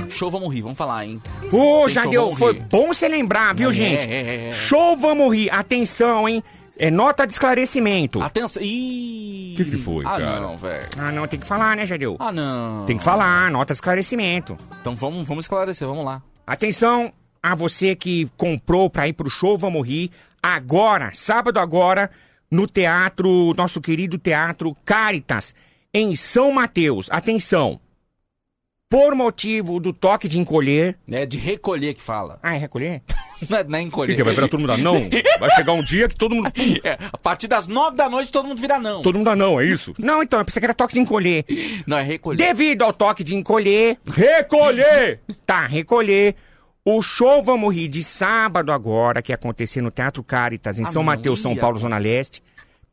Show, vamos rir, vamos falar, hein? Ô, show, Jadeu, foi bom você lembrar, viu, É, gente? é, é, é. Show, vamos rir. Atenção, hein? É nota de esclarecimento. Atenção. Ih. O que, que foi, Ah, cara? não, velho. Ah, não, tem que falar, né, Jadeu? Ah, não. Tem que falar, nota de esclarecimento. Então vamos, vamos esclarecer, vamos lá. Atenção a você que comprou pra ir pro show Vamos Rir, agora, sábado agora, no teatro, nosso querido teatro Caritas, em São Mateus. Atenção. Por motivo do toque de encolher. É de recolher que fala. Ah, é recolher? Não é, não é O encolher. que, que? Vai virar todo mundo anão? Vai chegar um dia que todo mundo. É, a partir das nove da noite todo mundo vira não. Todo mundo anão, é isso? Não, então, eu pensei que era toque de encolher. Não, é recolher. Devido ao toque de encolher. Recolher! Tá, recolher. O show Vamos Rir de sábado agora, que ia acontecer no Teatro Caritas, em São Mateus, São Paulo, Zona Leste,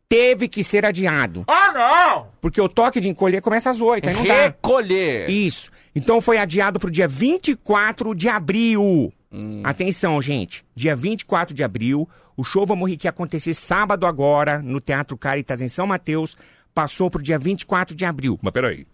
teve que ser adiado. Ah, não! Porque o toque de encolher começa às 8, aí não dá. Recolher. Isso. Então foi adiado pro dia 24 de abril. Hum. Atenção, gente. Dia 24 de abril, o show Vamos Rir que ia acontecer sábado agora, no Teatro Caritas, em São Mateus, passou pro dia 24 de abril. Mas peraí.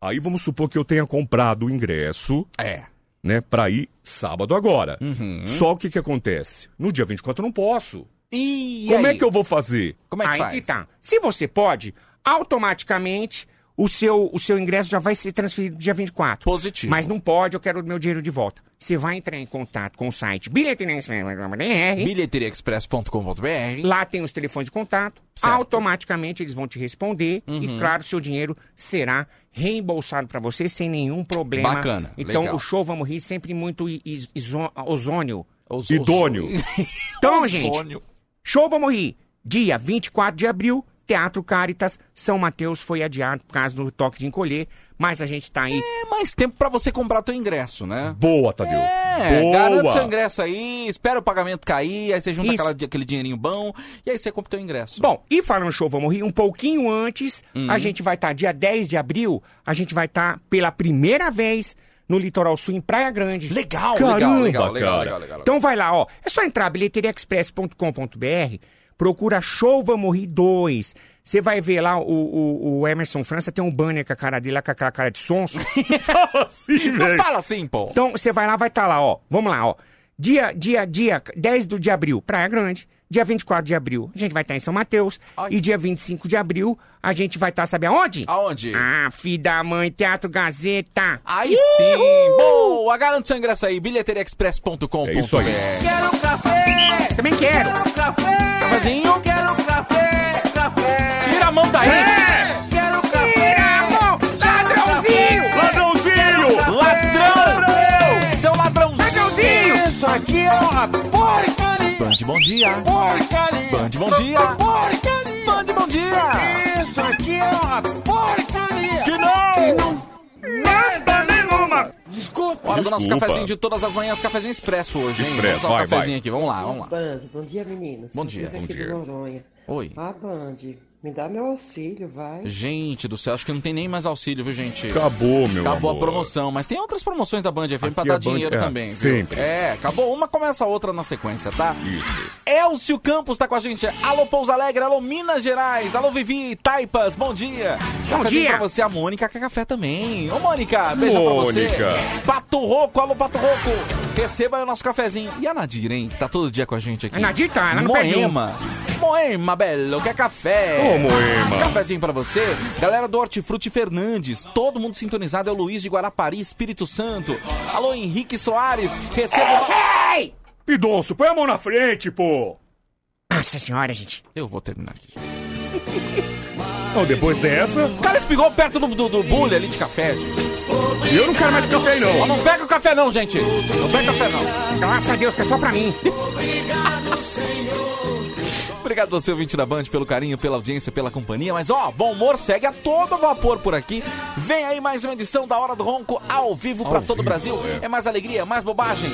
Aí vamos supor que eu tenha comprado o ingresso, É. né, pra ir sábado agora. Uhum. Só o que que acontece? No dia 24 eu não posso. E Como aí? é que eu vou fazer? Como é que Aí faz? que tá. Se você pode, automaticamente o seu, o seu ingresso já vai ser transferido dia 24. Positivo. Mas não pode, eu quero o meu dinheiro de volta. Você vai entrar em contato com o site bilheteria.br. Bilheteriaexpress.com.br Lá tem os telefones de contato. Certo. Automaticamente eles vão te responder. Uhum. E, claro, seu dinheiro será reembolsado para você sem nenhum problema. Bacana, Então, legal. o show Vamos Rir sempre muito is- ozônio. Os- Idôneo. Então, gente. Show Vamos Rir, dia 24 de abril, Teatro Caritas, São Mateus foi adiado por causa do toque de encolher, mas a gente tá aí. É mais tempo pra você comprar teu ingresso, né? Boa, Tadeu. É, Boa. garante seu ingresso aí, espera o pagamento cair, aí você junta Isso. aquela- aquele dinheirinho bom e aí você compra teu ingresso. Bom, e falando Show Vamos Rir, um pouquinho antes, Uhum. a gente vai estar, dia 10 de abril, a gente vai estar pela primeira vez no Litoral Sul, em Praia Grande. Legal, Caramba, legal, legal, legal, cara. legal, legal. Então vai lá, ó. É só entrar bilheteriaexpress.com.br, procura Show Vamos Rir 2. Você vai ver lá o, o, o Emerson França tem um banner com a cara dele lá com aquela cara de sonso. Fala assim, Não velho. fala assim, pô. Então você vai lá, vai estar lá, ó. Vamos lá, ó. Dia, dia, dia 10 do, de abril, Praia Grande. Dia 24 de abril, a gente vai estar em São Mateus. Ai. E dia 25 de abril, a gente vai estar, sabe aonde? Aonde? Ah, filho da mãe, Teatro Gazeta. Aí sim! Boa! Garante seu ingresso aí, bilheteriaexpress.com.br. É isso aí. Quero um café, Também quero. quero um café, Cafezinho? quero um café, café. Tira a mão daí! Quero um café, Ladrãozinho! Ladrãozinho! Ladrão! Seu ladrãozinho! Ladrãozinho! Isso aqui é uma porcaria, Band, bom dia! porcaria. Band, bom dia! Porcaria. Band, bom dia! Isso aqui é uma porcaria. Que não! Nada nenhuma. Desculpa. Hora do nosso cafezinho de todas as manhãs, cafezinho expresso hoje, hein? Expresso, Vamos dar um vai, cafezinho vai. aqui, vamos lá, vamos lá. Band, bom dia meninos. Bom dia, bom dia. Oi. Ah, Band, Me dá meu auxílio, vai. Gente do céu, acho que não tem nem mais auxílio, viu, gente? Acabou, meu Acabou amor. a promoção, mas tem outras promoções da Band FM pra Aqui dar a Band- dinheiro é, também, viu? sempre. É, acabou uma, começa a outra na sequência, tá? Isso. Elcio Campos tá com a gente. Alô, Pouso Alegre, alô, Minas Gerais, alô, Vivi, Taipas, bom dia. Bom dia. pra você, a Mônica quer café também. Ô, Mônica, beijo pra você. Mônica. Pato Roco, alô, Pato Roco. Receba aí o nosso cafezinho. E a Nadir, hein? que Tá todo dia com a gente aqui. A Nadir tá, ela não. Moema. Moema, belo, quer café. Ô, Moema. Cafezinho pra você. Galera do Hortifruti Fernandes, todo mundo sintonizado é o Luiz de Guarapari, Espírito Santo. Alô, Henrique Soares, receba... Ei! Pidonço, põe a mão na frente, pô. Nossa senhora, gente. Eu vou terminar aqui. Não, depois dessa, O cara espigou perto do, do, do bule ali de café, gente. eu não quero mais café aí, não. Não pega o café não, gente. Não pega café não. Graças a Deus que é só pra mim. Obrigado você, ouvinte da Band, pelo carinho, pela audiência, pela companhia. Mas ó, bom humor segue a todo vapor por aqui. Vem aí mais uma edição da Hora do Ronco ao vivo pra todo o Brasil. É mais alegria, mais bobagem,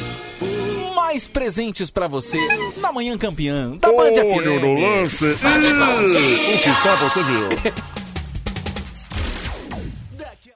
mais presentes pra você na manhã campeã da Band FM. Olho no lance. Band. O que só você viu.